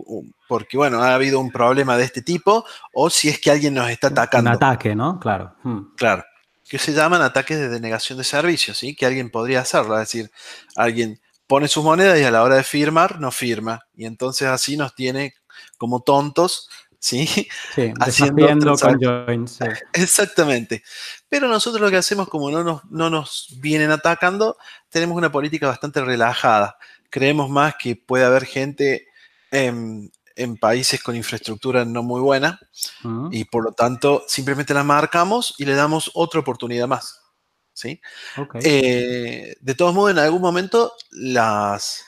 porque, bueno, ha habido un problema de este tipo o si es que alguien nos está atacando. Un ataque, ¿no? Claro. Hmm. Claro. Que se llaman ataques de denegación de servicios, ¿sí? Que alguien podría hacerlo. Es decir, alguien pone sus monedas y a la hora de firmar no firma. Y entonces así nos tiene como tontos, ¿sí? Sí, haciendo con joins. Exactamente. Pero nosotros lo que hacemos, como no nos, no nos vienen atacando, tenemos una política bastante relajada creemos más que puede haber gente en, países con infraestructura no muy buena y por lo tanto simplemente la marcamos y le damos otra oportunidad más. ¿sí? Eh, de todos modos, en algún momento las,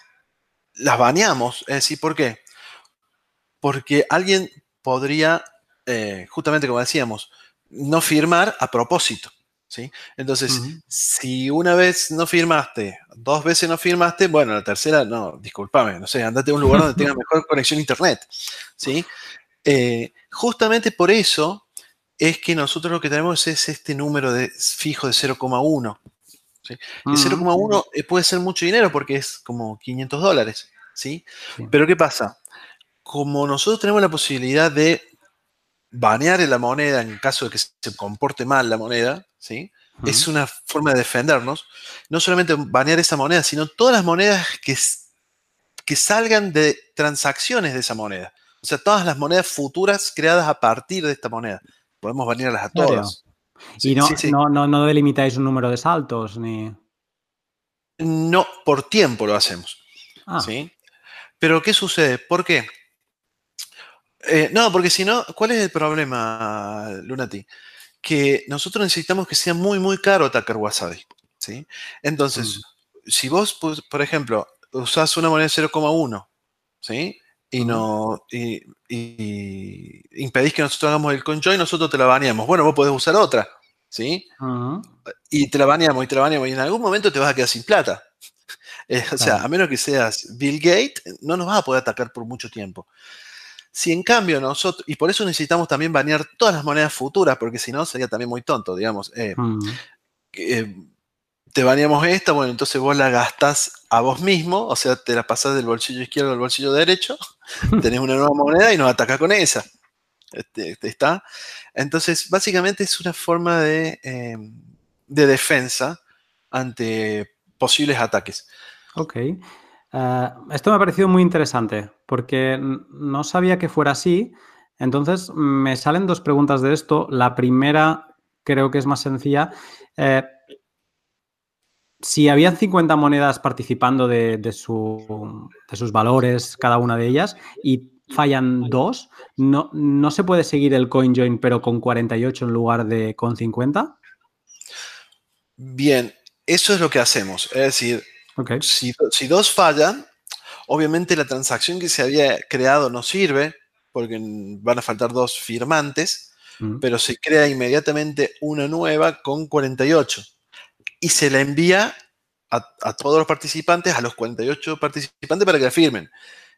las baneamos. Es decir, ¿por qué? Porque alguien podría, eh, justamente como decíamos, no firmar a propósito. ¿sí? Entonces, si una vez no firmaste, dos veces no firmaste, bueno, la tercera, no, discúlpame, no sé, andate a un lugar donde tenga mejor conexión a internet, ¿sí? Eh, justamente por eso es que nosotros lo que tenemos es este número de fijo de 0,1. ¿sí? El 0,1 eh, puede ser mucho dinero porque es como 500 dólares, ¿sí? Pero ¿qué pasa? Como nosotros tenemos la posibilidad de banear la moneda en caso de que se comporte mal la moneda, ¿sí? Es una forma de defendernos. No solamente banear esa moneda, sino todas las monedas que, que salgan de transacciones de esa moneda. O sea, todas las monedas futuras creadas a partir de esta moneda. Podemos banearlas a todas. y no, No, no, delimitáis un número de saltos ni. No, por tiempo lo hacemos. Ah. ¿sí? Pero ¿qué sucede? ¿Por qué? Eh, no, porque si no, ¿cuál es el problema, Lunati? Que nosotros necesitamos que sea muy, muy caro atacar Wasabi. ¿sí? Entonces, mm. si vos, pues, por ejemplo, usás una moneda 0,1, ¿sí? Y, no, y, impedís que nosotros hagamos el conjoin, nosotros te la baneamos. Bueno, vos podés usar otra, ¿sí? Y te la baneamos y te la baneamos y en algún momento te vas a quedar sin plata. Eh, o sea, a menos que seas Bill Gates, no nos vas a poder atacar por mucho tiempo. Si en cambio nosotros, y por eso necesitamos también banear todas las monedas futuras, porque si no sería también muy tonto, digamos. Eh, mm. eh, te baneamos esta, bueno, entonces vos la gastás a vos mismo, o sea, te la pasás del bolsillo izquierdo al bolsillo derecho, tenés una nueva moneda y nos atacás con esa. Este, este, ¿Está? Entonces, básicamente es una forma de, eh, de defensa ante posibles ataques. Ok. Eh, esto me ha parecido muy interesante porque no sabía que fuera así. Entonces, me salen dos preguntas de esto. La primera creo que es más sencilla. Eh, si habían 50 monedas participando de, sus valores, cada una de ellas, y fallan dos, ¿no, ¿no se puede seguir el CoinJoin pero con 48 en lugar de con 50? Bien, eso es lo que hacemos. Es decir, si, dos fallan, obviamente la transacción que se había creado no sirve, porque van a faltar dos firmantes, mm. pero se crea inmediatamente una nueva con 48 y se la envía a, todos los participantes, a los 48 participantes para que la firmen.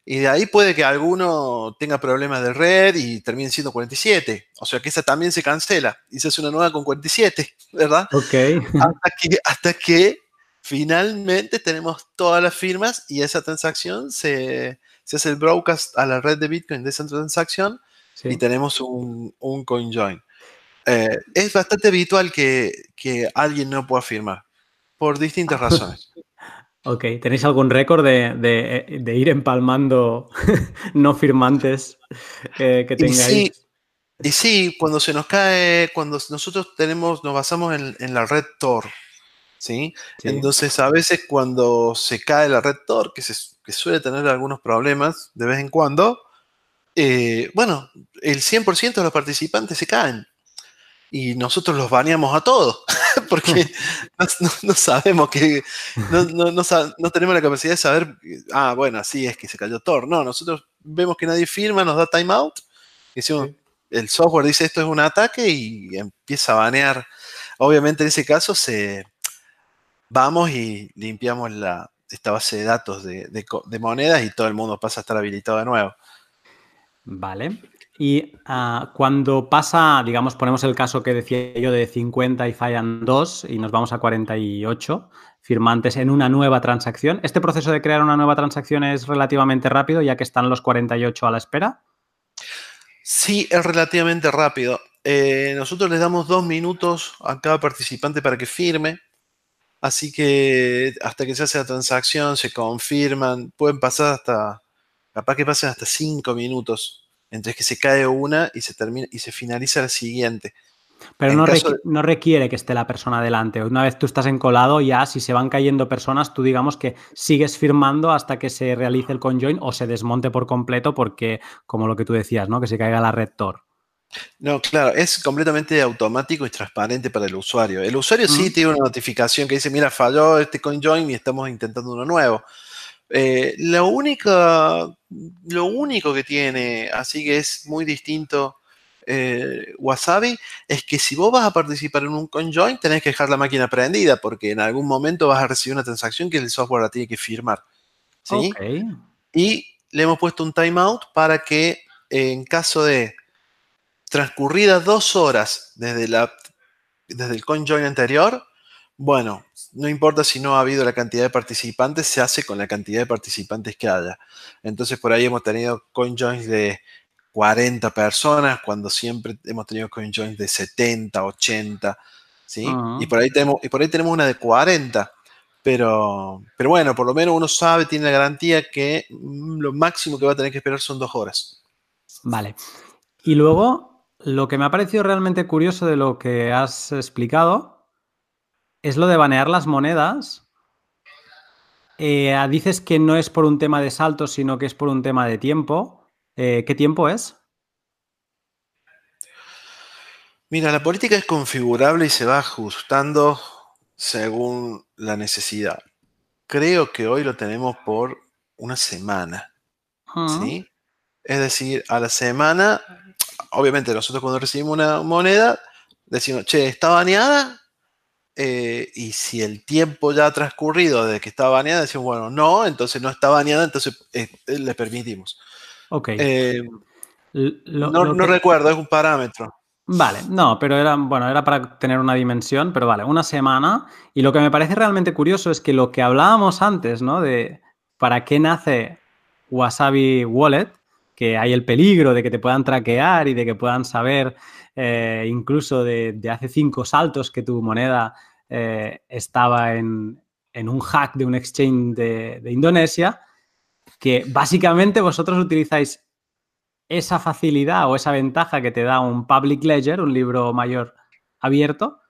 Y de ahí puede que alguno tenga problemas de red y termine siendo 47. O sea que esa también se cancela y se hace una nueva con 47, ¿verdad? Ok. Hasta que, hasta que finalmente tenemos todas las firmas y esa transacción se, hace el broadcast a la red de Bitcoin de esa transacción y tenemos un, un CoinJoin. Eh, es bastante habitual que, alguien no pueda firmar por distintas razones. Ok, ¿tenéis algún récord de, ir empalmando no firmantes eh, que tengáis? Y sí, cuando se nos cae, cuando nosotros tenemos, nos basamos en, la red Tor, ¿sí? Entonces, a veces cuando se cae la red Tor, que, se, suele tener algunos problemas de vez en cuando, eh, bueno, el 100% de los participantes se caen y nosotros los baneamos a todos, porque no, sabemos que, no, tenemos la capacidad de saber, ah, bueno, así es que se cayó Tor. No, nosotros vemos que nadie firma, nos da timeout, el software dice esto es un ataque y empieza a banear. Obviamente en ese caso se vamos y limpiamos la, esta base de datos de, de monedas y todo el mundo pasa a estar habilitado de nuevo. Vale. Y ah, cuando pasa, digamos, ponemos el caso que decía yo de 50 y fallan 2 y nos vamos a 48 firmantes en una nueva transacción, ¿este proceso de crear una nueva transacción es relativamente rápido ya que están los 48 a la espera? Sí, es relativamente rápido. Eh, nosotros les damos dos minutos a cada participante para que firme. Así que hasta que se hace la transacción, se confirman, pueden pasar hasta, capaz que pasen hasta cinco minutos entre que se cae una y se termina y se finaliza la siguiente. Pero no, no, requiere que esté la persona delante. Una vez tú estás encolado, ya si se van cayendo personas, tú digamos que sigues firmando hasta que se realice el conjoin o se desmonte por completo porque, como lo que tú decías, ¿no? Que se caiga la red Tor. No, claro, es completamente automático y transparente para el usuario. El usuario sí tiene una notificación que dice, mira, falló este conjoin y estamos intentando uno nuevo. Eh, lo, único, lo único que tiene, así que es muy distinto eh, Wasabi, es que si vos vas a participar en un conjoin, tenés que dejar la máquina prendida, porque en algún momento vas a recibir una transacción que el software la tiene que firmar. ¿sí? Y le hemos puesto un timeout para que en caso de transcurridas dos horas desde, la, desde el conjoin anterior, bueno, no importa si no ha habido la cantidad de participantes, se hace con la cantidad de participantes que haya. Entonces por ahí hemos tenido CoinJoins de 40 personas, cuando siempre hemos tenido CoinJoins de 70, 80, ¿sí? y, por ahí tenemos, y por ahí tenemos una de 40. Pero, pero bueno, por lo menos uno sabe, tiene la garantía que mm, lo máximo que va a tener que esperar son dos horas. Vale. Y luego, lo que me ha parecido realmente curioso de lo que has explicado es lo de banear las monedas. Eh, dices que no es por un tema de saltos, sino que es por un tema de tiempo. Eh, ¿Qué tiempo es? Mira, la política es configurable y se va ajustando según la necesidad. Creo que hoy lo tenemos por una semana. ¿sí? Es decir, a la semana, obviamente nosotros cuando recibimos una moneda, decimos, che, ¿está baneada? Eh, y si el tiempo ya ha transcurrido desde que estaba baneada, decimos, bueno, no, entonces no está baneada, entonces eh, eh, le permitimos. Ok. no, recuerdo, es un parámetro. Vale, no, pero era, bueno, era para tener una dimensión, pero vale, una semana. Y lo que me parece realmente curioso es que lo que hablábamos antes, ¿no? De para qué nace Wasabi Wallet, que hay el peligro de que te puedan traquear y de que puedan saber eh, incluso de, hace cinco saltos que tu moneda eh, estaba en, un hack de un exchange de, Indonesia, que básicamente vosotros utilizáis esa facilidad o esa ventaja que te da un public ledger, un libro mayor abierto,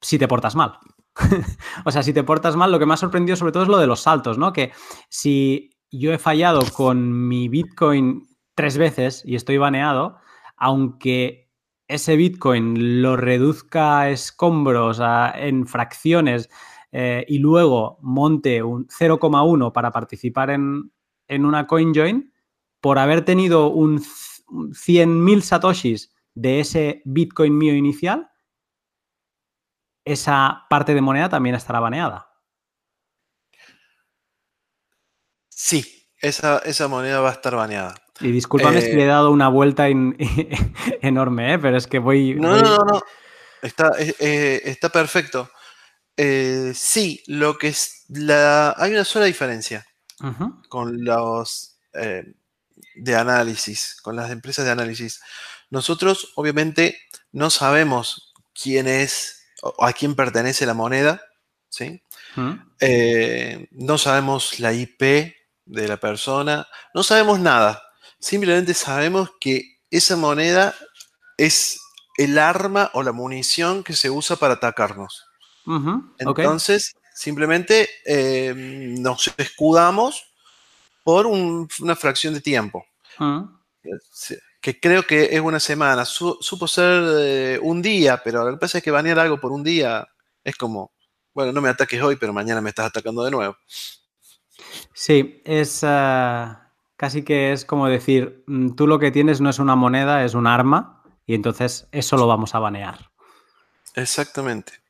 si te portas mal. o sea, si te portas mal, lo que me ha sorprendido sobre todo es lo de los saltos, ¿no? Que si yo he fallado con mi Bitcoin tres veces y estoy baneado, aunque ese Bitcoin lo reduzca a escombros, en fracciones eh, y luego monte un 0,1 para participar en, una CoinJoin, por haber tenido un 100.000 satoshis de ese Bitcoin mío inicial, esa parte de moneda también estará baneada. Sí, esa, esa moneda va a estar baneada. Y discúlpame si le he eh, dado una vuelta enorme, ¿eh? pero es que voy. No, no, no, Está, eh, está perfecto. Eh, sí, lo que es la, hay una sola diferencia con los eh, de análisis, con las empresas de análisis. Nosotros, obviamente, no sabemos quién es o a quién pertenece la moneda, ¿sí? Eh, no sabemos la IP de la persona, no sabemos nada. Simplemente sabemos que esa moneda es el arma o la munición que se usa para atacarnos. Entonces, simplemente eh, nos escudamos por una fracción de tiempo. Que creo que es una semana. supo ser eh, un día, pero lo que pasa es que banear algo por un día es como, bueno, no me ataques hoy, pero mañana me estás atacando de nuevo. Sí, es ah, casi que es como decir, mm, tú lo que tienes no es una moneda, es un arma, y entonces eso lo vamos a banear. Exactamente.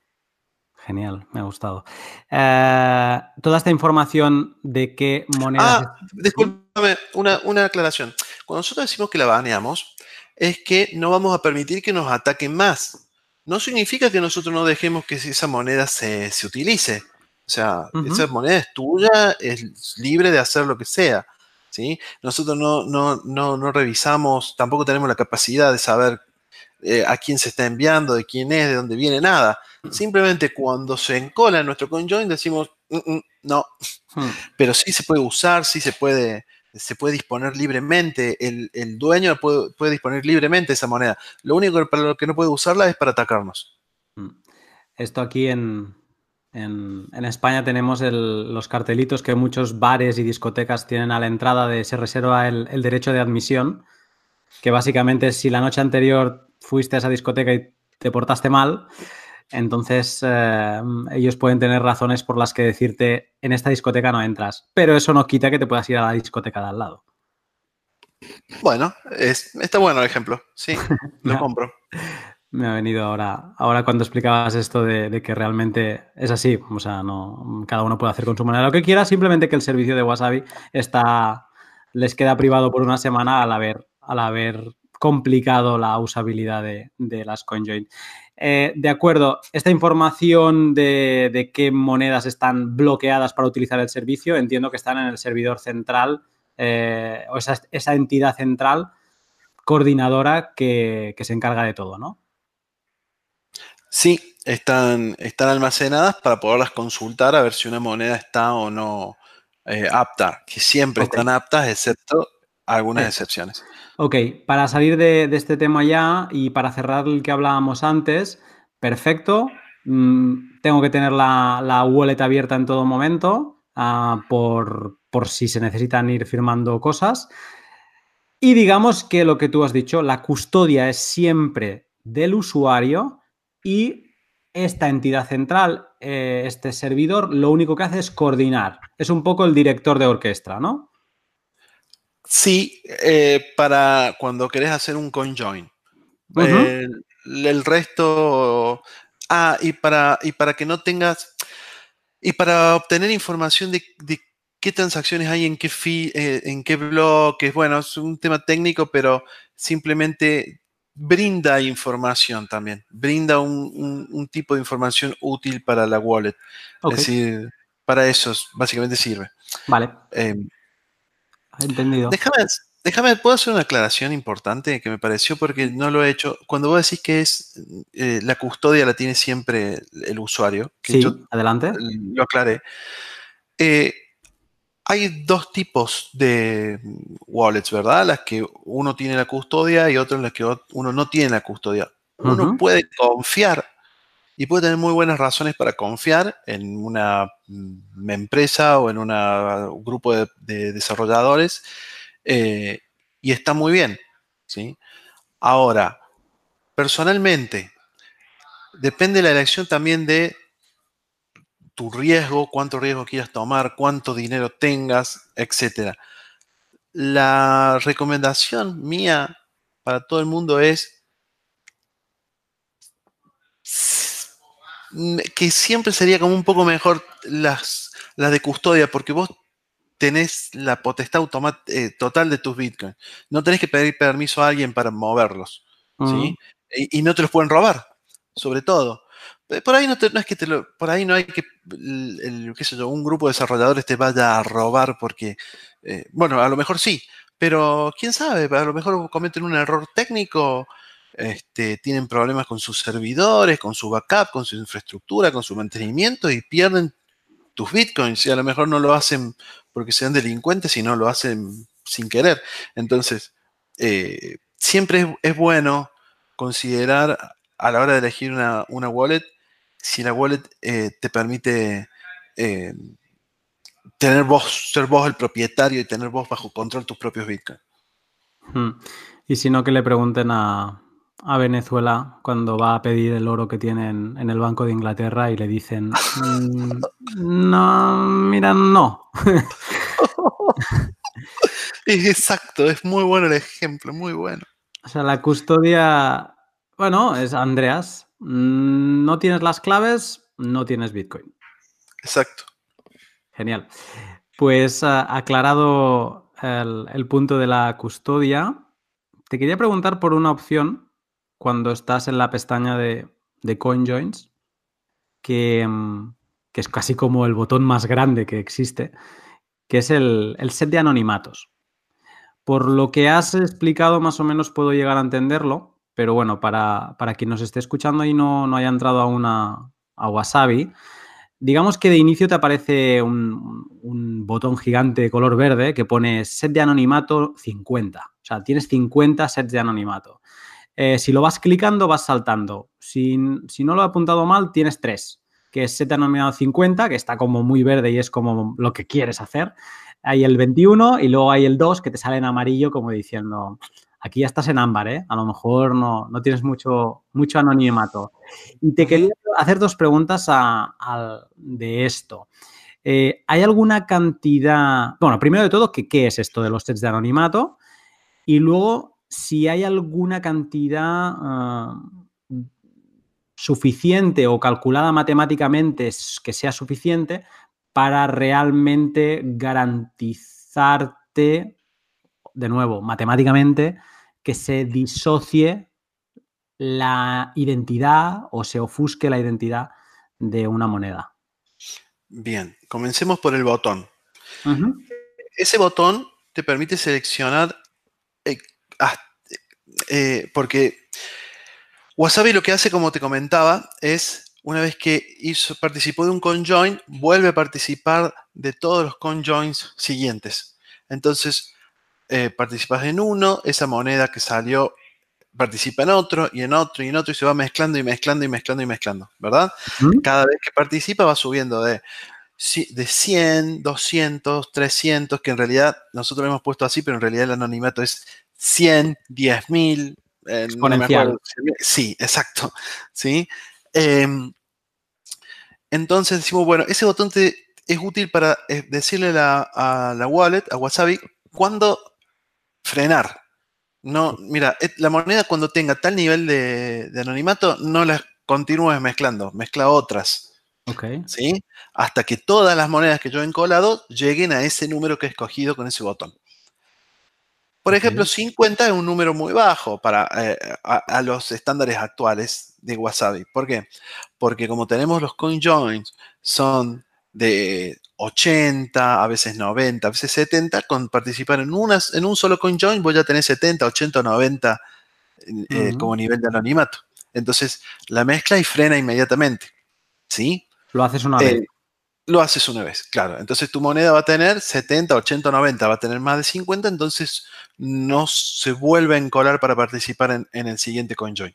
Genial, me ha gustado. Eh, toda esta información de qué moneda. Ah, discúlpame, una, una, aclaración. Cuando nosotros decimos que la baneamos, es que no vamos a permitir que nos ataquen más. No significa que nosotros no dejemos que esa moneda se, se utilice. O sea, esa moneda es tuya, es libre de hacer lo que sea. ¿sí? Nosotros no, no, no, no revisamos, tampoco tenemos la capacidad de saber eh, a quién se está enviando, de quién es, de dónde viene, nada. Simplemente cuando se encola en nuestro conjoin decimos, mm, mm, no. Hmm. Pero sí se puede usar, sí se puede, se puede disponer libremente, el, dueño puede, puede, disponer libremente esa moneda. Lo único para lo que no puede usarla es para atacarnos. Hmm. Esto aquí en, en, España tenemos los cartelitos que muchos bares y discotecas tienen a la entrada de se reserva el, derecho de admisión, que básicamente si la noche anterior fuiste a esa discoteca y te portaste mal, entonces eh, ellos pueden tener razones por las que decirte en esta discoteca no entras, pero eso no quita que te puedas ir a la discoteca de al lado. Bueno, está bueno el ejemplo, sí, lo compro me ha venido ahora, ahora cuando explicabas esto de, que realmente es así. O sea, no, cada uno puede hacer con su manera lo que quiera, simplemente que el servicio de Wasabi está, les queda privado por una semana al haber, al haber complicado la usabilidad de, las CoinJoin. Eh, de acuerdo, esta información de, qué monedas están bloqueadas para utilizar el servicio, entiendo que están en el servidor central eh, o esa, entidad central coordinadora que se encarga de todo, ¿no? Sí, están, están almacenadas para poderlas consultar a ver si una moneda está o no eh, apta, que siempre están aptas, excepto algunas excepciones. Ok, para salir de, este tema ya y para cerrar el que hablábamos antes, perfecto. Mm, tengo que tener la, wallet abierta en todo momento ah, por, por si se necesitan ir firmando cosas. Y digamos que lo que tú has dicho, la custodia es siempre del usuario y esta entidad central, eh, este servidor, lo único que hace es coordinar. Es un poco el director de orquesta, ¿no? Sí, eh, para cuando querés hacer un conjoin. el, resto. Ah, y para, y para que no tengas. Y para obtener información de, qué transacciones hay en qué, eh, en qué bloques. Bueno, es un tema técnico, pero simplemente brinda información también, brinda un, tipo de información útil para la wallet. Es decir, para eso básicamente sirve. Vale. Em, Entendido. Déjame, déjame, ¿puedo hacer una aclaración importante que me pareció porque no lo he hecho? Cuando vos decís que es eh, la custodia la tiene siempre el usuario. sí, adelante. Lo aclaré. Eh, hay dos tipos de wallets, ¿verdad? Las que uno tiene la custodia y otras las que uno no tiene la custodia. Uno puede confiar y puede tener muy buenas razones para confiar en una mm, empresa o en un grupo de, desarrolladores eh, y está muy bien. ¿sí? Ahora, personalmente, depende de la elección también de tu riesgo, cuánto riesgo quieras tomar, cuánto dinero tengas, etc. La recomendación mía para todo el mundo es que siempre sería como un poco mejor las, las de custodia, porque vos tenés la potestad eh, total de tus bitcoins. No tenés que pedir permiso a alguien para moverlos. ¿sí? y, no te los pueden robar, sobre todo. Por ahí no, no es que te lo, por ahí no hay que, un grupo de desarrolladores te vaya a robar porque, eh, bueno, a lo mejor sí, pero quién sabe, a lo mejor cometen un error técnico, este, tienen problemas con sus servidores, con su backup, con su infraestructura, con su mantenimiento y pierden tus bitcoins y a lo mejor no lo hacen porque sean delincuentes, sino lo hacen sin querer. Entonces, eh, siempre es, bueno considerar a la hora de elegir una, wallet si la wallet eh, te permite eh, tener vos, ser vos el propietario y tener vos bajo control tus propios bitcoins. Hmm. Y si no, que le pregunten a, Venezuela cuando va a pedir el oro que tienen en el Banco de Inglaterra y le dicen, mm, no, mira, no. Exacto, es muy bueno el ejemplo, muy bueno. O sea, la custodia, bueno, es Andreas, no tienes las claves, no tienes Bitcoin. Exacto. Genial. Pues ah, aclarado el, punto de la custodia, te quería preguntar por una opción cuando estás en la pestaña de, CoinJoins, que, mm, que, es casi como el botón más grande que existe, que es el, set de anonimatos. Por lo que has explicado, más o menos puedo llegar a entenderlo, pero bueno, para, quien nos esté escuchando y no, no haya entrado aún a, a Wasabi, digamos que de inicio te aparece un, botón gigante de color verde que pone set de anonimato 50. O sea, tienes 50 sets de anonimato. Eh, si lo vas clicando, vas saltando. Si, no lo he apuntado mal, tienes 3, que es set de anonimato 50, que está como muy verde y es como lo que quieres hacer. Hay el 21 y luego hay el 2 que te sale en amarillo como diciendo, aquí ya estás en ámbar, ¿eh? A lo mejor no, tienes mucho, mucho anonimato. Y te quería hacer dos preguntas de esto. Eh, ¿Hay alguna cantidad, bueno, primero de todo, ¿qué, es esto de los sets de anonimato? Y luego, si hay alguna cantidad ah, suficiente o calculada matemáticamente que sea suficiente para realmente garantizarte, de nuevo, matemáticamente, que se disocie la identidad o se ofusque la identidad de una moneda. Bien, comencemos por el botón. Ese botón te permite seleccionar, eh, eh, porque Wasabi lo que hace, como te comentaba, es una vez que hizo, participó de un conjoin, vuelve a participar de todos los conjoins siguientes. Entonces, eh, participas en uno, esa moneda que salió participa en otro y en otro y en otro y se va mezclando y mezclando y mezclando y mezclando, ¿verdad? Cada vez que participa va subiendo de, de 100, 200, 300, que en realidad nosotros lo hemos puesto así, pero en realidad el anonimato es 100, 10.000. Eh, Exponencial. sí, exacto. ¿sí? Em, entonces decimos, bueno, ese botón te, es útil para eh, decirle a la wallet, a Wasabi, cuándo frenar, no, mira, la moneda cuando tenga tal nivel de, anonimato, no las continúes mezclando, mezcla otras. Ok. ¿Sí? Hasta que todas las monedas que yo he encolado lleguen a ese número que he escogido con ese botón. Por ejemplo, 50 es un número muy bajo para eh, a, los estándares actuales de Wasabi. ¿Por qué? Porque como tenemos los coin joins, son de 80, a veces 90, a veces 70, con participar en, unas, en un solo CoinJoin voy a tener 70, 80 90 eh, como nivel de anonimato. Entonces, la mezcla y frena inmediatamente. ¿Sí? Lo haces una vez. Eh, lo haces una vez, claro. Entonces tu moneda va a tener 70, 80, 90, va a tener más de 50, entonces no se vuelve a encolar para participar en, el siguiente CoinJoin.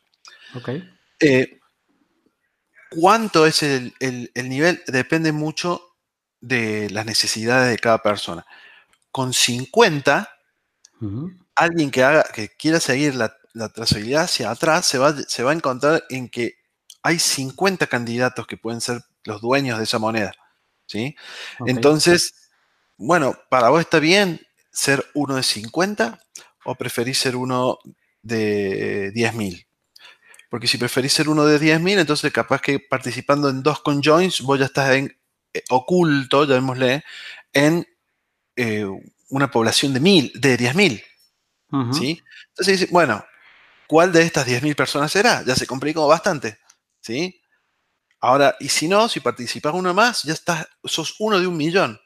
Ok. Eh, ¿Cuánto es el, nivel? Depende mucho de las necesidades de cada persona. Con 50, alguien que, haga, que quiera seguir la, trazabilidad hacia atrás se va, se va a encontrar en que hay 50 candidatos que pueden ser los dueños de esa moneda. ¿sí? Entonces, bueno, para vos está bien ser uno de 50 o preferís ser uno de 10.000. Porque si preferís ser uno de 10.000, entonces capaz que participando en dos conjoins, vos ya estás en, oculto, llamémosle, en eh, una población de, mil, de 10.000. ¿sí? Entonces bueno, ¿cuál de estas 10.000 personas será? Ya se complicó bastante. ¿sí? Ahora, y si no, si participas uno más, ya estás, sos uno de un millón.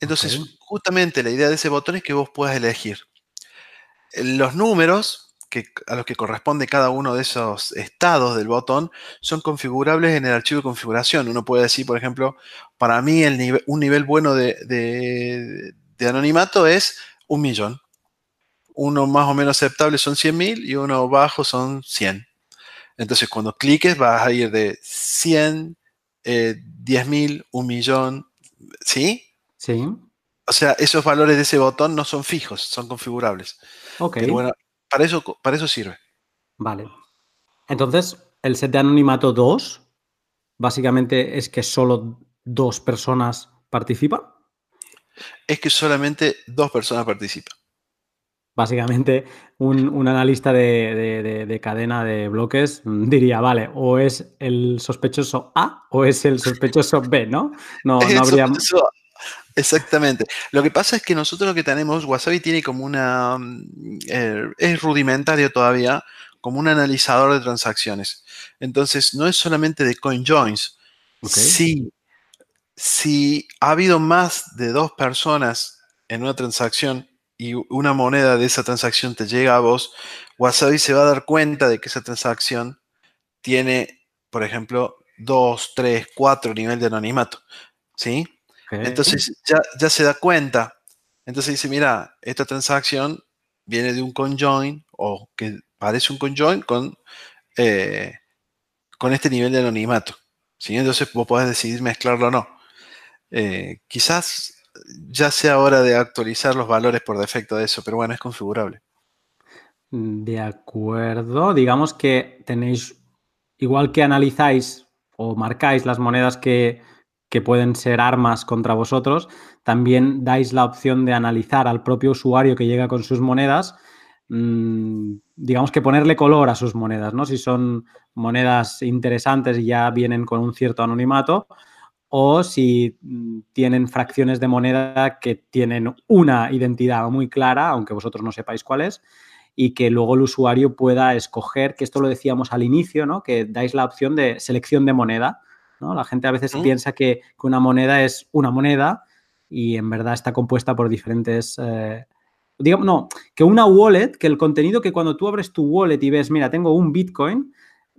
Entonces, justamente la idea de ese botón es que vos puedas elegir los números que, a los que corresponde cada uno de esos estados del botón son configurables en el archivo de configuración. Uno puede decir, por ejemplo, para mí el nive- un nivel bueno de, de- de anonimato es un millón. Uno más o menos aceptable son 100.000 y uno bajo son 100. Entonces, cuando cliques vas a ir de 100, eh, 10.000, un millón, ¿sí? Sí. O sea, esos valores de ese botón no son fijos, son configurables. Ok. Pero bueno, para eso, para eso sirve. Vale. Entonces, el set de anonimato 2, básicamente es que solo dos personas participan. Es que solamente dos personas participan. Básicamente, un, un analista de, de- de- de cadena de bloques diría, vale, o es el sospechoso A o es el sospechoso B, ¿no? No, no habría... exactamente. Lo que pasa es que nosotros lo que tenemos, Wasabi tiene como una... mm, eh, es rudimentario todavía, como un analizador de transacciones. Entonces, no es solamente de CoinJoins. Ok. Si, si ha habido más de dos personas en una transacción y una moneda de esa transacción te llega a vos, Wasabi se va a dar cuenta de que esa transacción tiene, por ejemplo, dos, tres, cuatro nivel de anonimato. ¿Sí? Entonces ya, ya se da cuenta. Entonces dice, mira, esta transacción viene de un conjoin o que parece un conjoin con, eh, con este nivel de anonimato. ¿sí? Entonces vos podés decidir mezclarlo o no. Eh, quizás ya sea hora de actualizar los valores por defecto de eso, pero bueno, es configurable. De acuerdo. Digamos que tenéis, igual que analizáis o marcáis las monedas que, que pueden ser armas contra vosotros, también dais la opción de analizar al propio usuario que llega con sus monedas, mm, digamos que ponerle color a sus monedas, ¿no? Si son monedas interesantes y ya vienen con un cierto anonimato, o si mm, tienen fracciones de moneda que tienen una identidad muy clara, aunque vosotros no sepáis cuál es, y que luego el usuario pueda escoger, que esto lo decíamos al inicio, ¿no? Que dais la opción de selección de moneda. ¿No? La gente a veces ¿Mm? piensa que, que una moneda es una moneda y en verdad está compuesta por diferentes. eh, digamos, no, que una wallet, que el contenido que cuando tú abres tu wallet y ves, mira, tengo un Bitcoin,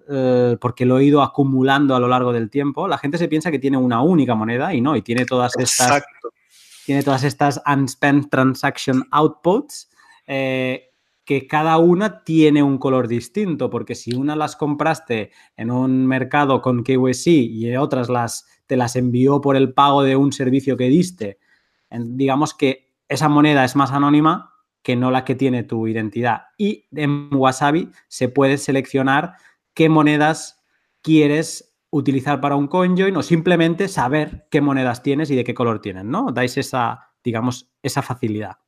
eh, porque lo he ido acumulando a lo largo del tiempo, la gente se piensa que tiene una única moneda y no, y tiene todas estas tiene todas estas unspent transaction outputs eh, que cada una tiene un color distinto, porque si una las compraste en un mercado con KYC y otras las, te las envió por el pago de un servicio que diste, digamos que esa moneda es más anónima que no la que tiene tu identidad. Y en Wasabi se puede seleccionar qué monedas quieres utilizar para un CoinJoin o simplemente saber qué monedas tienes y de qué color tienen, ¿no? Dais esa, digamos, esa facilidad.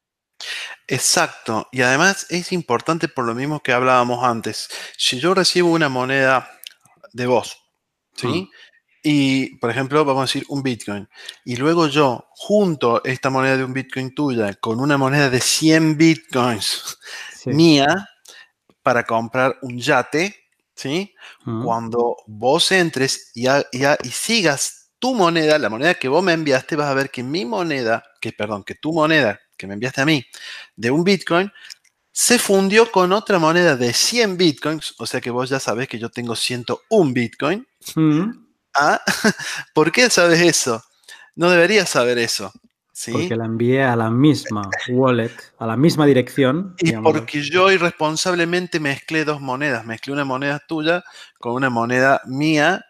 Exacto. Y además es importante por lo mismo que hablábamos antes. Si yo recibo una moneda de vos, ¿sí? Mm. Y, por ejemplo, vamos a decir un Bitcoin. Y luego yo junto esta moneda de un Bitcoin tuya con una moneda de 100 Bitcoins Sí. mía para comprar un yate, ¿sí? Mm. Cuando vos entres y sigas tu moneda, la moneda que vos me enviaste, vas a ver que mi moneda, que perdón, que tu moneda que me enviaste a mí de un Bitcoin, se fundió con otra moneda de 100 Bitcoins, o sea que vos ya sabés que yo tengo 101 Bitcoin. Mm. ¿Ah? ¿Por qué sabes eso? No deberías saber eso. ¿sí? Porque la envié a la misma wallet, a la misma dirección. Y digamos. porque yo irresponsablemente mezclé dos monedas. Mezclé una moneda tuya con una moneda mía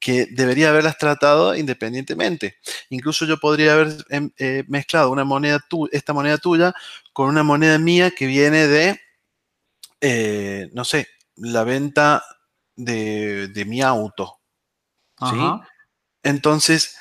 que debería haberlas tratado independientemente. Incluso yo podría haber em, eh, mezclado una moneda tu- esta moneda tuya con una moneda mía que viene de, eh, no sé, la venta de, de mi auto. ¿sí? Entonces,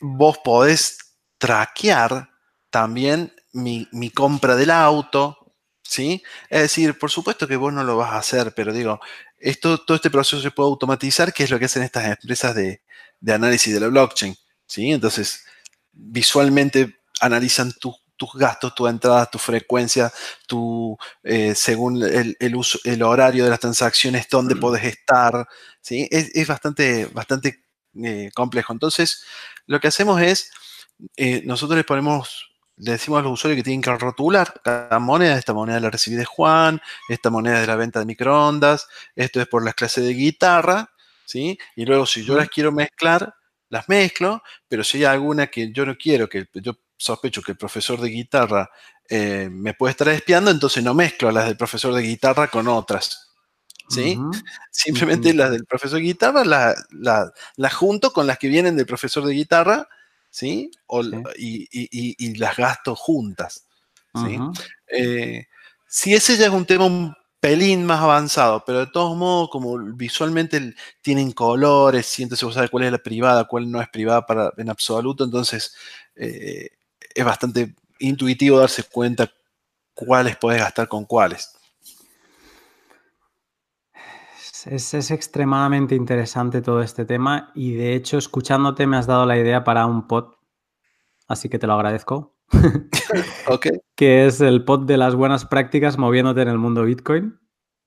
vos podés traquear también mi, mi compra del auto, ¿sí? Es decir, por supuesto que vos no lo vas a hacer, pero digo, esto, todo este proceso se puede automatizar, que es lo que hacen estas empresas de, de análisis de la blockchain, ¿sí? Entonces, visualmente analizan tu, tus gastos, tu entrada, tu frecuencia, tu, eh, según el, uso, el horario de las transacciones, dónde mm. podés estar. ¿sí? Es, bastante, bastante eh, complejo. Entonces, lo que hacemos es, eh, nosotros les ponemos, le decimos a los usuarios que tienen que rotular cada moneda, esta moneda la recibí de Juan, esta moneda de la venta de microondas, esto es por las clases de guitarra, ¿sí? Y luego si yo las quiero mezclar, las mezclo, pero si hay alguna que yo no quiero, que yo sospecho que el profesor de guitarra eh, me puede estar espiando, entonces no mezclo las del profesor de guitarra con otras. ¿Sí? Simplemente las del profesor de guitarra las la, junto con las que vienen del profesor de guitarra, ¿sí? Y, las gasto juntas. ¿sí? Eh, si ese ya es un tema pelín más avanzado, pero de todos modos, como visualmente tienen colores, sientes sabe cuál es la privada, cuál no es privada para, en absoluto, entonces eh, es bastante intuitivo darse cuenta cuáles puedes gastar con cuáles. Es, es, extremadamente interesante todo este tema y de hecho escuchándote me has dado la idea para un pod, así que te lo agradezco. que es el pod de las buenas prácticas moviéndote en el mundo Bitcoin.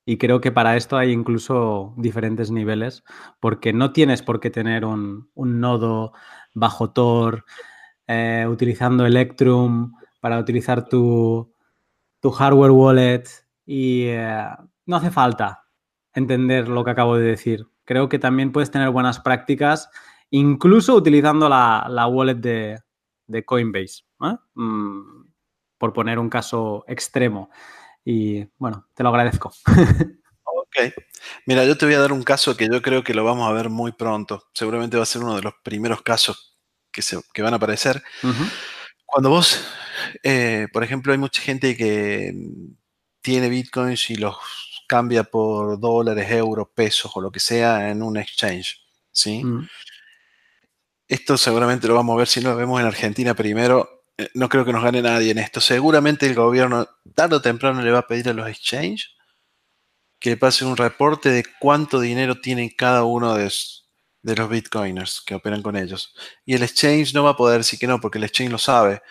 Y creo que para esto hay incluso diferentes niveles, porque no tienes por qué tener un, nodo bajo Tor, eh, utilizando Electrum para utilizar tu, hardware wallet y eh, no hace falta entender lo que acabo de decir. Creo que también puedes tener buenas prácticas, incluso utilizando la wallet de, de Coinbase, mm, por poner un caso extremo. Y bueno, te lo agradezco. ok. Mira, yo te voy a dar un caso que yo creo que lo vamos a ver muy pronto. Seguramente va a ser uno de los primeros casos que, se, van a aparecer. Cuando vos, eh, por ejemplo, hay mucha gente que tiene bitcoins y los cambia por dólares, euros, pesos o lo que sea en un exchange. ¿sí? Mm. Esto seguramente lo vamos a ver si lo vemos en Argentina primero. Eh, no creo que nos gane nadie en esto. Seguramente el gobierno tarde o temprano le va a pedir a los exchanges que pasen un reporte de cuánto dinero tienen cada uno de, de, los bitcoiners que operan con ellos. Y el exchange no va a poder decir que no, porque el exchange lo sabe.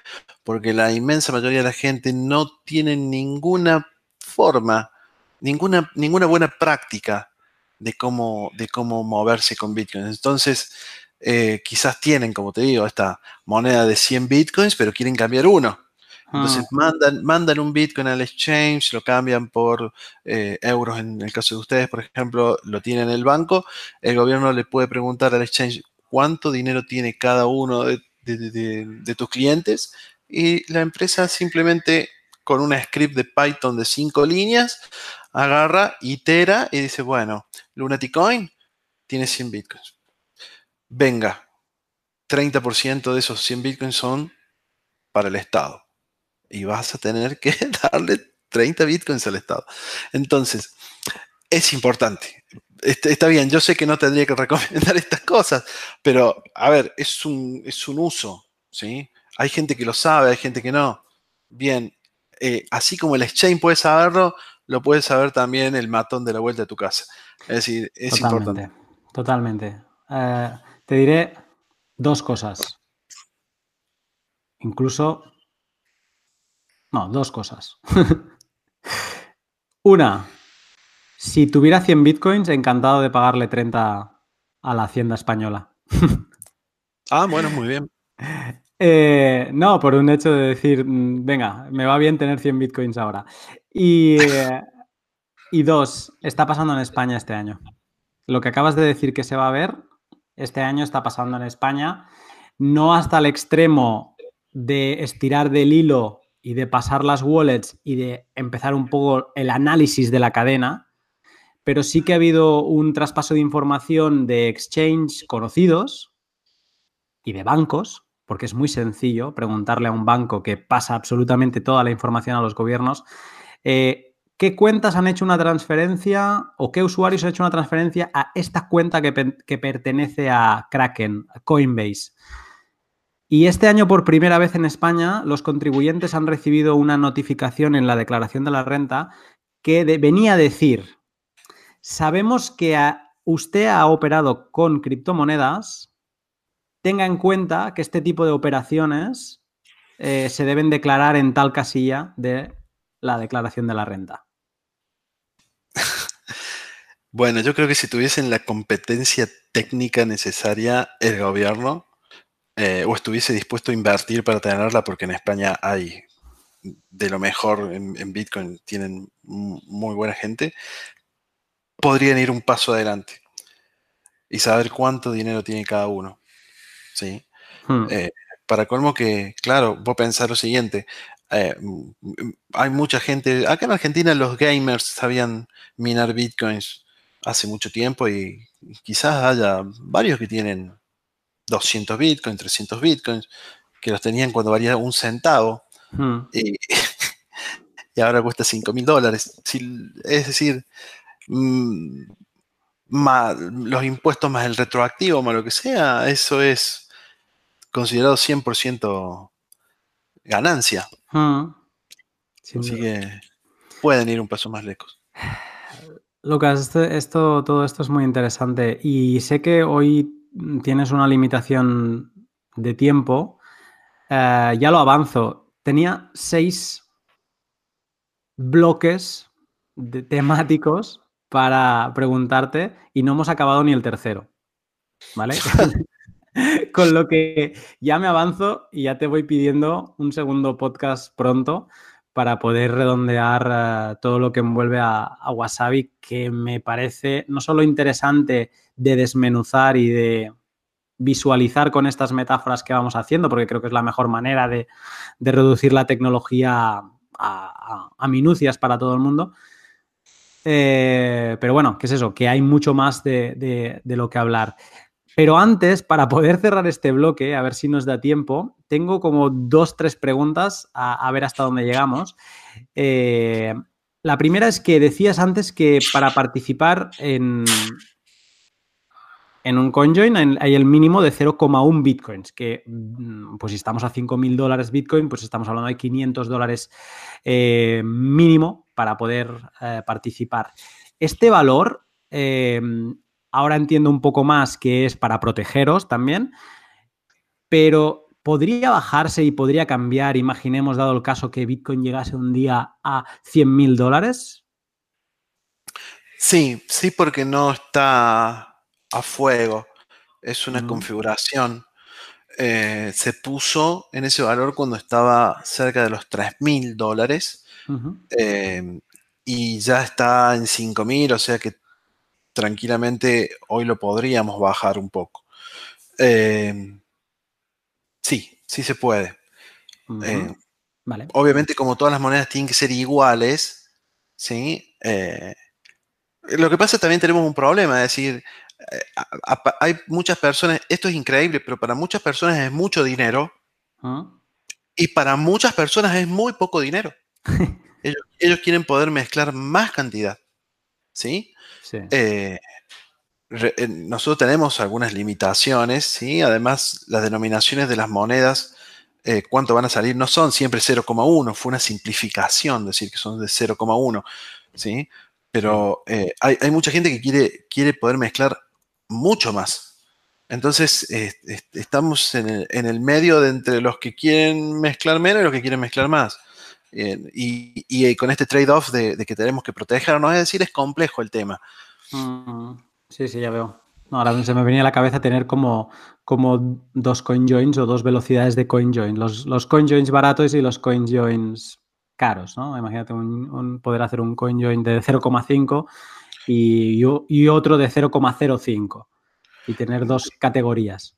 Porque la inmensa mayoría de la gente no tiene ninguna forma, ninguna, ninguna buena práctica de cómo, de cómo moverse con bitcoin. Entonces, eh, quizás tienen, como te digo, esta moneda de 100 bitcoins, pero quieren cambiar uno. Entonces ah. mandan, mandan un bitcoin al exchange, lo cambian por eh, euros en el caso de ustedes, por ejemplo, lo tienen en el banco. El gobierno le puede preguntar al exchange cuánto dinero tiene cada uno de, tus clientes y la empresa simplemente con una script de Python de cinco líneas agarra, itera y dice, bueno, Lunatic Coin tiene 100 bitcoins venga, 30% de esos 100 bitcoins son para el Estado. Y vas a tener que darle 30 bitcoins al Estado. Entonces, es importante. Está bien, yo sé que no tendría que recomendar estas cosas, pero a ver, es un, es un uso, ¿sí? Hay gente que lo sabe, hay gente que no. Bien, eh, así como el exchange puede saberlo, lo puede saber también el matón de la vuelta de tu casa. Es decir, es importante. Totalmente. Eh, te diré dos cosas. Incluso... No, dos cosas. Una, si tuviera 100 bitcoins, encantado de pagarle 30 a la Hacienda Española. ah, bueno, muy bien. Eh, no, por un hecho de decir, mm, venga, me va bien tener 100 bitcoins ahora. Y, eh, y dos, está pasando en España este año. Lo que acabas de decir que se va a ver, este año está pasando en España, no hasta el extremo de estirar del hilo y de pasar las wallets y de empezar un poco el análisis de la cadena, pero sí que ha habido un traspaso de información de exchange conocidos y de bancos, porque es muy sencillo preguntarle a un banco que pasa absolutamente toda la información a los gobiernos, eh, ¿Qué cuentas han hecho una transferencia o qué usuarios han hecho una transferencia a esta cuenta que, pertenece a Kraken, a Coinbase? Y este año, por primera vez en España, los contribuyentes han recibido una notificación en la declaración de la renta que venía a decir, sabemos que usted ha operado con criptomonedas, tenga en cuenta que este tipo de operaciones eh, se deben declarar en tal casilla de la declaración de la renta? Bueno, yo creo que si tuviesen la competencia técnica necesaria el gobierno, eh, o estuviese dispuesto a invertir para tenerla, porque en España hay de lo mejor en, Bitcoin, tienen muy buena gente, podrían ir un paso adelante y saber cuánto dinero tiene cada uno. ¿Sí? Hmm. Eh, para colmo que, claro, vos pensar lo siguiente, eh, hay mucha gente, acá en Argentina los gamers sabían minar bitcoins hace mucho tiempo y quizás haya varios que tienen 200 bitcoins, 300 bitcoins, que los tenían cuando valía un centavo hmm. y, ahora cuesta 5 mil dólares. Es decir, mm, los impuestos más el retroactivo, más lo que sea, eso es considerado 100% ganancia. Hmm. Así que pueden ir un paso más lejos. Lucas, este, esto, todo esto es muy interesante y sé que hoy tienes una limitación de tiempo. Eh, ya lo avanzo. Tenía seis bloques de temáticos para preguntarte y no hemos acabado ni el tercero. ¿Vale? Con lo que ya me avanzo y ya te voy pidiendo un segundo podcast pronto para poder redondear eh, todo lo que envuelve a, Wasabi, que me parece no solo interesante de desmenuzar y de visualizar con estas metáforas que vamos haciendo, porque creo que es la mejor manera de, reducir la tecnología a, minucias para todo el mundo. Eh, pero bueno, ¿qué es eso? Que hay mucho más de lo que hablar. Pero antes, para poder cerrar este bloque, a ver si nos da tiempo, tengo como dos, tres preguntas a, ver hasta dónde llegamos. Eh, la primera es que decías antes que para participar en, en un CoinJoin hay el mínimo de 0,1 bitcoins, que mm, pues si estamos a 5.000 dólares bitcoin, pues estamos hablando de 500 dólares eh, mínimo para poder eh, participar. Este valor Ahora entiendo un poco más que es para protegeros también, pero ¿podría bajarse y podría cambiar, imaginemos, dado el caso que Bitcoin llegase un día a 100 mil dólares? Sí, sí, porque no está a fuego, es una configuración. Eh, se puso en ese valor cuando estaba cerca de los 3 mil dólares eh, y ya está en 5 mil, o sea que tranquilamente hoy lo podríamos bajar un poco. Eh, sí, sí se puede. Eh, obviamente, como todas las monedas tienen que ser iguales, ¿sí? Eh, lo que pasa también tenemos un problema, es decir, hay muchas personas, esto es increíble, pero para muchas personas es mucho dinero y para muchas personas es muy poco dinero. ellos, ellos, quieren poder mezclar más cantidad, ¿sí? Eh, eh, nosotros tenemos algunas limitaciones, ¿sí? Además, las denominaciones de las monedas, eh, cuánto van a salir, no son siempre 0,1, fue una simplificación decir que son de 0,1, ¿sí? Pero hay, mucha gente que quiere, quiere poder mezclar mucho más. Entonces, estamos en el, medio de entre los que quieren mezclar menos y los que quieren mezclar más. Y, con este trade-off de, de, que tenemos que protegernos, es decir, es complejo el tema. Mm, sí, sí, ya veo. ahora se me venía a la cabeza tener como, como dos coinjoins o dos velocidades de coinjoin. Los, los coinjoins baratos y los coinjoins caros, ¿no? Imagínate un, poder hacer un coinjoin de 0,5 y, y, otro de 0,05 y tener dos categorías.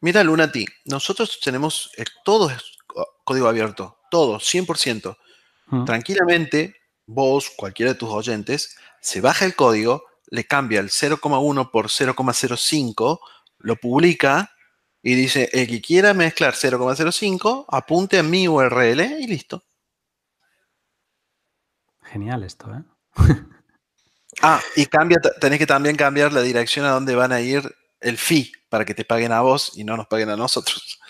Mira, Lunati, nosotros tenemos eh, todo es código abierto, todo, 100%. Mm. Tranquilamente, vos, cualquiera de tus oyentes, se baja el código, le cambia el 0,1 por 0,05, lo publica y dice, el que quiera mezclar 0,05, apunte a mi URL y listo. Genial esto, ¿eh? ah, y cambia, tenés que también cambiar la dirección a donde van a ir el fee para que te paguen a vos y no nos paguen a nosotros.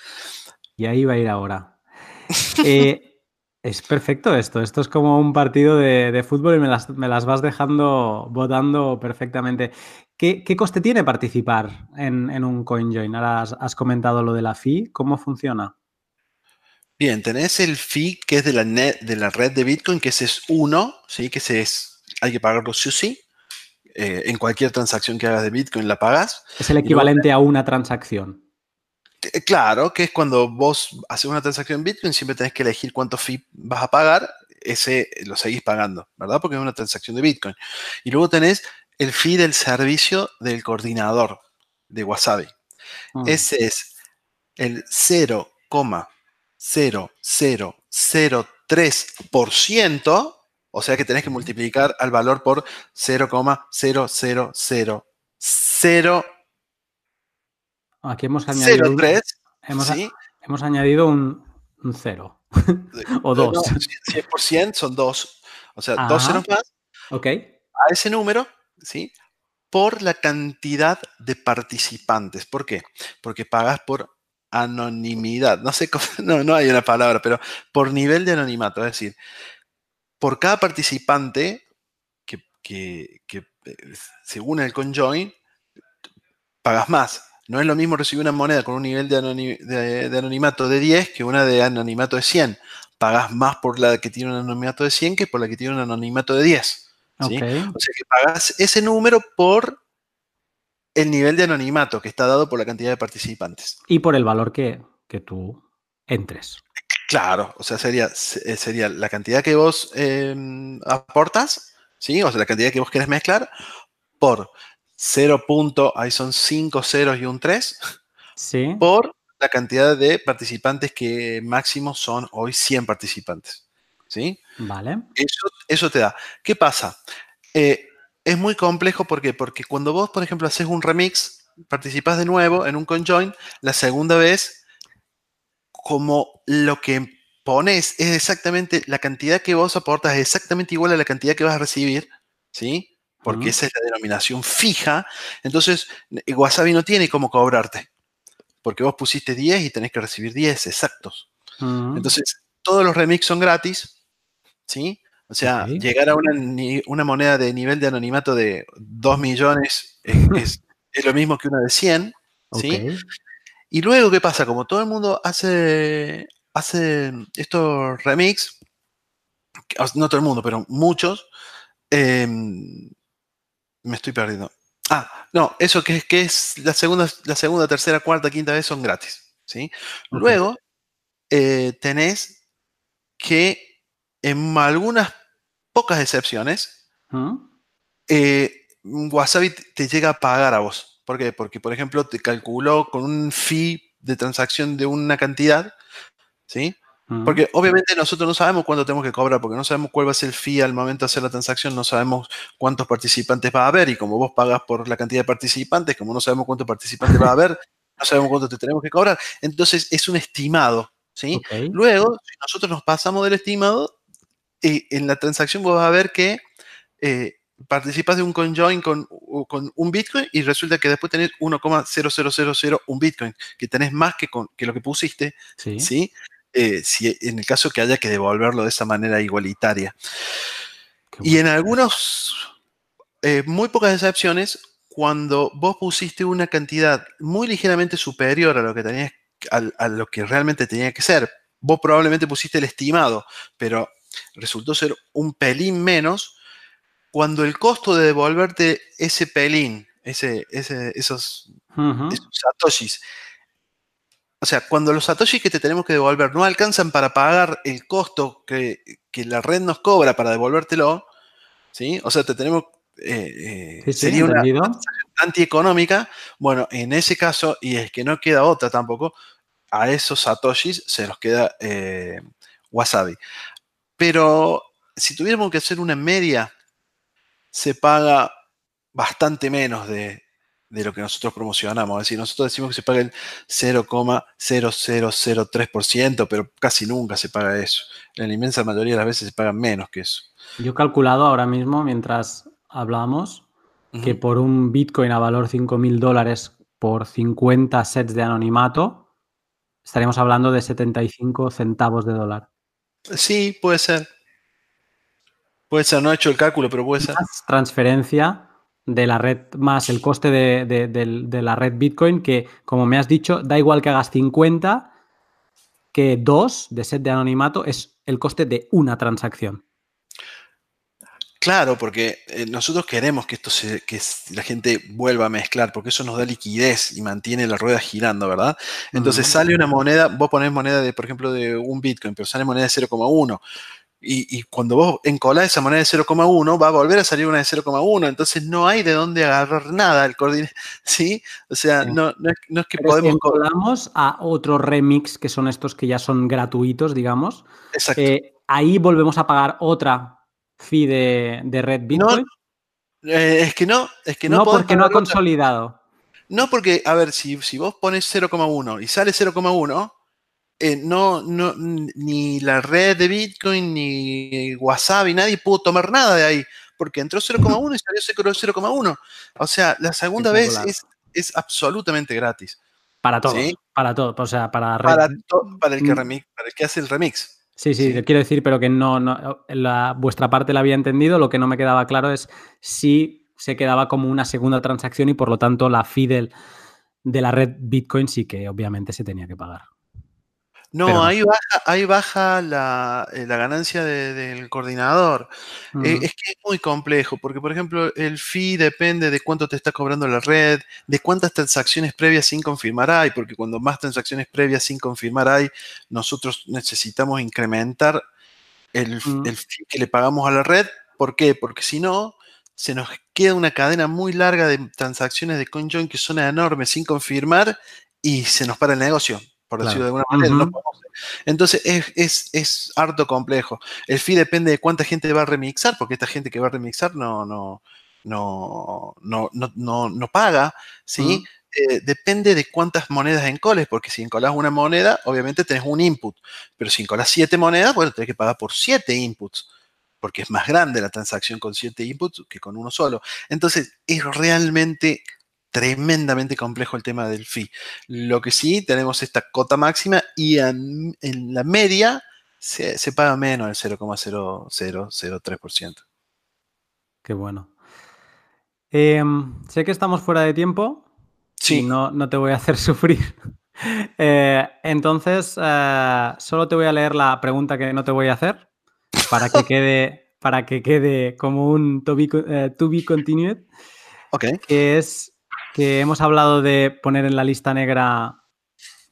Y ahí va a ir ahora. Eh, es perfecto esto. Esto es como un partido de, fútbol y me las, vas dejando votando perfectamente. ¿Qué, coste tiene participar en, un CoinJoin? Ahora has, comentado lo de la fee. ¿Cómo funciona? Bien, tenés el fee que es de la, net, de la red de Bitcoin, que ese es uno, ¿sí? que ese es, hay que pagarlo sí o sí. Eh, en cualquier transacción que hagas de Bitcoin la pagas. Es el equivalente a una transacción. Eh, claro, que es cuando vos haces una transacción en Bitcoin, siempre tenés que elegir cuánto fee vas a pagar, ese lo seguís pagando, ¿verdad? Porque es una transacción de Bitcoin. Y luego tenés el fee del servicio del coordinador de Wasabi. Mm. Ese es el 0,0003%, o sea que tenés que multiplicar al valor por 0,000003. Aquí hemos añadido, un, hemos, ¿sí? hemos añadido un, un cero. o dos. No, 100% son dos. O sea, Ajá. dos ceros más Ok. a ese número, ¿sí? Por la cantidad de participantes. ¿Por qué? Porque pagas por anonimidad. No sé cómo, no, no hay una palabra, pero por nivel de anonimato. Es decir, por cada participante que, que, que eh, se une al conjoin, pagas más. No es lo mismo recibir una moneda con un nivel de, anoni- de- de anonimato de 10 que una de anonimato de 100. Pagas más por la que tiene un anonimato de 100 que por la que tiene un anonimato de 10. ¿sí? Ok. O sea que pagas ese número por el nivel de anonimato que está dado por la cantidad de participantes. Y por el valor que, que tú entres. Claro, o sea, sería, se- eh, sería la cantidad que vos eh, aportas, ¿sí? O sea, la cantidad que vos querés mezclar por 0. punto, ahí son 5 ceros y un 3, Sí. por la cantidad de participantes que máximo son hoy 100 participantes, ¿sí? Vale. Eso, eso te da. ¿Qué pasa? Eh, es muy complejo ¿por qué? porque cuando vos, por ejemplo, haces un remix, participás de nuevo en un conjoin, la segunda vez, como lo que pones es exactamente la cantidad que vos aportas, es exactamente igual a la cantidad que vas a recibir, ¿sí? Porque esa es la denominación fija. Entonces, eh, Wasabi no tiene cómo cobrarte, porque vos pusiste 10 y tenés que recibir 10 exactos. Entonces, todos los remix son gratis, ¿sí? O sea, llegar a una, una moneda de nivel de anonimato de 2 millones es, es- es lo mismo que una de 100, ¿sí? Y luego, ¿qué pasa? Como todo el mundo hace, hace estos remix, no todo el mundo, pero muchos, eh, me estoy perdiendo. Ah, no, eso que es, que es la segunda, la segunda, tercera, cuarta, quinta vez son gratis, ¿sí? Luego, eh, tenés que en algunas pocas excepciones, Ujú. eh, Wasabi te llega a pagar a vos. ¿Por qué? Porque, por ejemplo, te calculó con un fee de transacción de una cantidad, ¿sí? Porque obviamente nosotros no sabemos cuánto tenemos que cobrar, porque no sabemos cuál va a ser el fee al momento de hacer la transacción, no sabemos cuántos participantes va a haber, y como vos pagas por la cantidad de participantes, como no sabemos cuántos participantes va a haber, no sabemos cuánto te tenemos que cobrar. Entonces es un estimado, ¿sí? Luego, si nosotros nos pasamos del estimado, eh, en la transacción vos vas a ver que eh, participas de un conjoin con, con un Bitcoin y resulta que después tenés 1,0000 Bitcoin, que tenés más que, con, que lo que pusiste, Sí. ¿sí? Eh, si, en el caso que haya que devolverlo de esa manera igualitaria. Qué Y en algunos, eh, muy pocas excepciones, cuando vos pusiste una cantidad muy ligeramente superior a lo que tenías, a, a lo que realmente tenía que ser, vos probablemente pusiste el estimado, pero resultó ser un pelín menos, cuando el costo de devolverte ese pelín, ese, ese- esos, Ujú. esos satoshis, o sea, cuando los satoshis que te tenemos que devolver no alcanzan para pagar el costo que, que la red nos cobra para devolvértelo, ¿sí? O sea, te tenemos... eh, eh, Sí, sí, sería una entendido. antieconómica, bueno, en ese caso, y es que no queda otra tampoco, a esos satoshis se los queda eh, Wasabi. Pero si tuviéramos que hacer una media, se paga bastante menos de, de lo que nosotros promocionamos. Es decir, nosotros decimos que se paga el 0,0003%, pero casi nunca se paga eso. En la inmensa mayoría de las veces se paga menos que eso. Yo he calculado ahora mismo, mientras hablamos, que por un Bitcoin a valor 5.000 dólares por 50 sets de anonimato, estaríamos hablando de 75 centavos de dólar. Sí, puede ser. Puede ser, no he hecho el cálculo, pero puede ser. Más transferencia de la red más el coste de, de- la red Bitcoin, que como me has dicho, da igual que hagas 50, que 2 de set de anonimato es el coste de una transacción. Claro, porque eh, nosotros queremos que esto se, que la gente vuelva a mezclar, porque eso nos da liquidez y mantiene la rueda girando, ¿verdad? Entonces sale una moneda, vos ponés moneda de, por ejemplo, de un Bitcoin, pero sale moneda de 0,1. Y, y, cuando vos encolás esa moneda de 0,1, va a volver a salir una de 0,1. Entonces no hay de dónde agarrar nada el coordinador. ¿Sí? O sea, No, no, es, que podemos. Si encolamos a otro remix, que son estos que ya son gratuitos, digamos. Exacto. Eh, ahí volvemos a pagar otra fee de, Red Bitcoin? Eh, es que no, es que no. No, porque no ha consolidado. No, porque, a ver, si, si vos pones 0,1 y sale 0,1, eh, no, no, ni la red de Bitcoin, ni Wasabi, nadie pudo tomar nada de ahí, porque entró 0,1 y salió 0,1. O sea, la segunda vez es, es, absolutamente gratis. Para todos, para todos, o sea, para, para, para, el que mm. remix, para el que hace el remix. Sí, sí, quiero decir, pero que no, la, vuestra parte la había entendido. Lo que no me quedaba claro es si se quedaba como una segunda transacción y por lo tanto la fee de la red Bitcoin sí que obviamente se tenía que pagar. No, ahí baja, ahí baja la, eh, ganancia del coordinador. Eh, es que es muy complejo, porque por ejemplo el fee depende de cuánto te está cobrando la red, de cuántas transacciones previas sin confirmar hay, porque cuando más transacciones previas sin confirmar hay, nosotros necesitamos incrementar el, el fee que le pagamos a la red. ¿Por qué? Porque si no, se nos queda una cadena muy larga de transacciones de CoinJoin que son enormes sin confirmar y se nos para el negocio por decirlo de alguna manera. Entonces es, es, harto complejo. El fee depende de cuánta gente va a remixar, porque esta gente que va a remixar no, no, no, no, no, no paga, ¿sí? Eh, depende de cuántas monedas encoles, porque si encolas una moneda, obviamente tenés un input, pero si encolas siete monedas, bueno, tenés que pagar por siete inputs, porque es más grande la transacción con siete inputs que con uno solo. Entonces, es realmente tremendamente complejo el tema del fee. Lo que sí, tenemos esta cota máxima y en, la media se, paga menos el 0,0003%. Qué bueno. Em, sé que estamos fuera de tiempo. Sí. no, no te voy a hacer sufrir. Eh, entonces, eh, solo te voy a leer la pregunta que no te voy a hacer para que quede, para que quede como un to be, eh, to be continued. Ok. Que es que hemos hablado de poner en la lista negra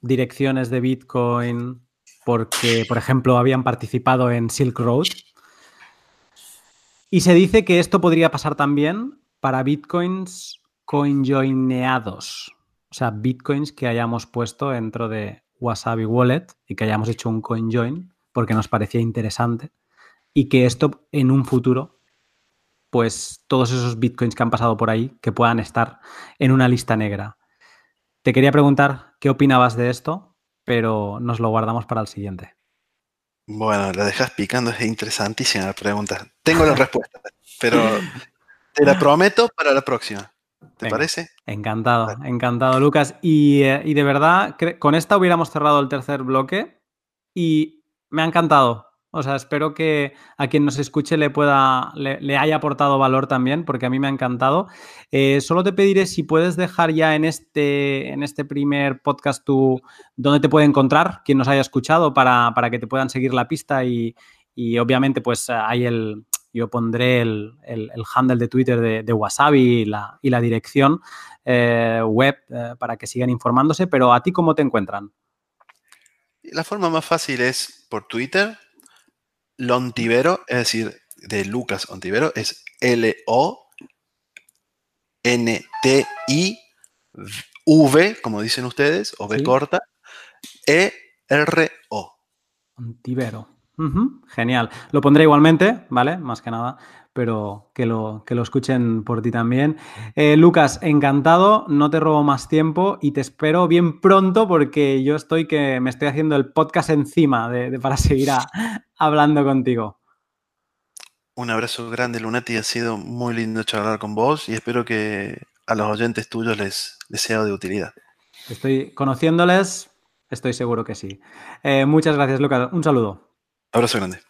direcciones de Bitcoin porque, por ejemplo, habían participado en Silk Road. Y se dice que esto podría pasar también para bitcoins coinjoineados. O sea, bitcoins que hayamos puesto dentro de Wasabi Wallet y que hayamos hecho un coinjoin porque nos parecía interesante. Y que esto en un futuro pues todos esos bitcoins que han pasado por ahí que puedan estar en una lista negra. Te quería preguntar qué opinabas de esto, pero nos lo guardamos para el siguiente. Bueno, la dejas picando, es interesantísima la pregunta. Tengo la respuesta, pero te la prometo para la próxima. ¿Te parece? Encantado, encantado, Lucas. Y, eh, y de verdad, con esta hubiéramos cerrado el tercer bloque y me ha encantado. O sea, espero que a quien nos escuche le pueda, le, haya aportado valor también, porque a mí me ha encantado. Eh, solo te pediré si puedes dejar ya en este, en este primer podcast tu dónde te puede encontrar, quien nos haya escuchado, para, que te puedan seguir la pista y, obviamente pues hay el, yo pondré el, handle de Twitter de, Wasabi y la, y la dirección eh, web eh, para que sigan informándose, pero a ti cómo te encuentran? La forma más fácil es por Twitter, Lontivero, es decir, de Lucas Ontivero, es L-O-N-T-I-V, como dicen ustedes, o V corta, E-R-O. Ontivero. Genial. Lo pondré igualmente, ¿vale? Más que nada, pero que lo, que lo escuchen por ti también. Eh, Lucas, encantado, no te robo más tiempo y te espero bien pronto porque yo estoy que me estoy haciendo el podcast encima de, para seguir hablando contigo. Un abrazo grande, Lunati. Ha sido muy lindo charlar con vos y espero que a los oyentes tuyos les, sea de utilidad. Estoy conociéndoles, estoy seguro que sí. Eh, muchas gracias, Lucas. Un saludo. Abrazo grande.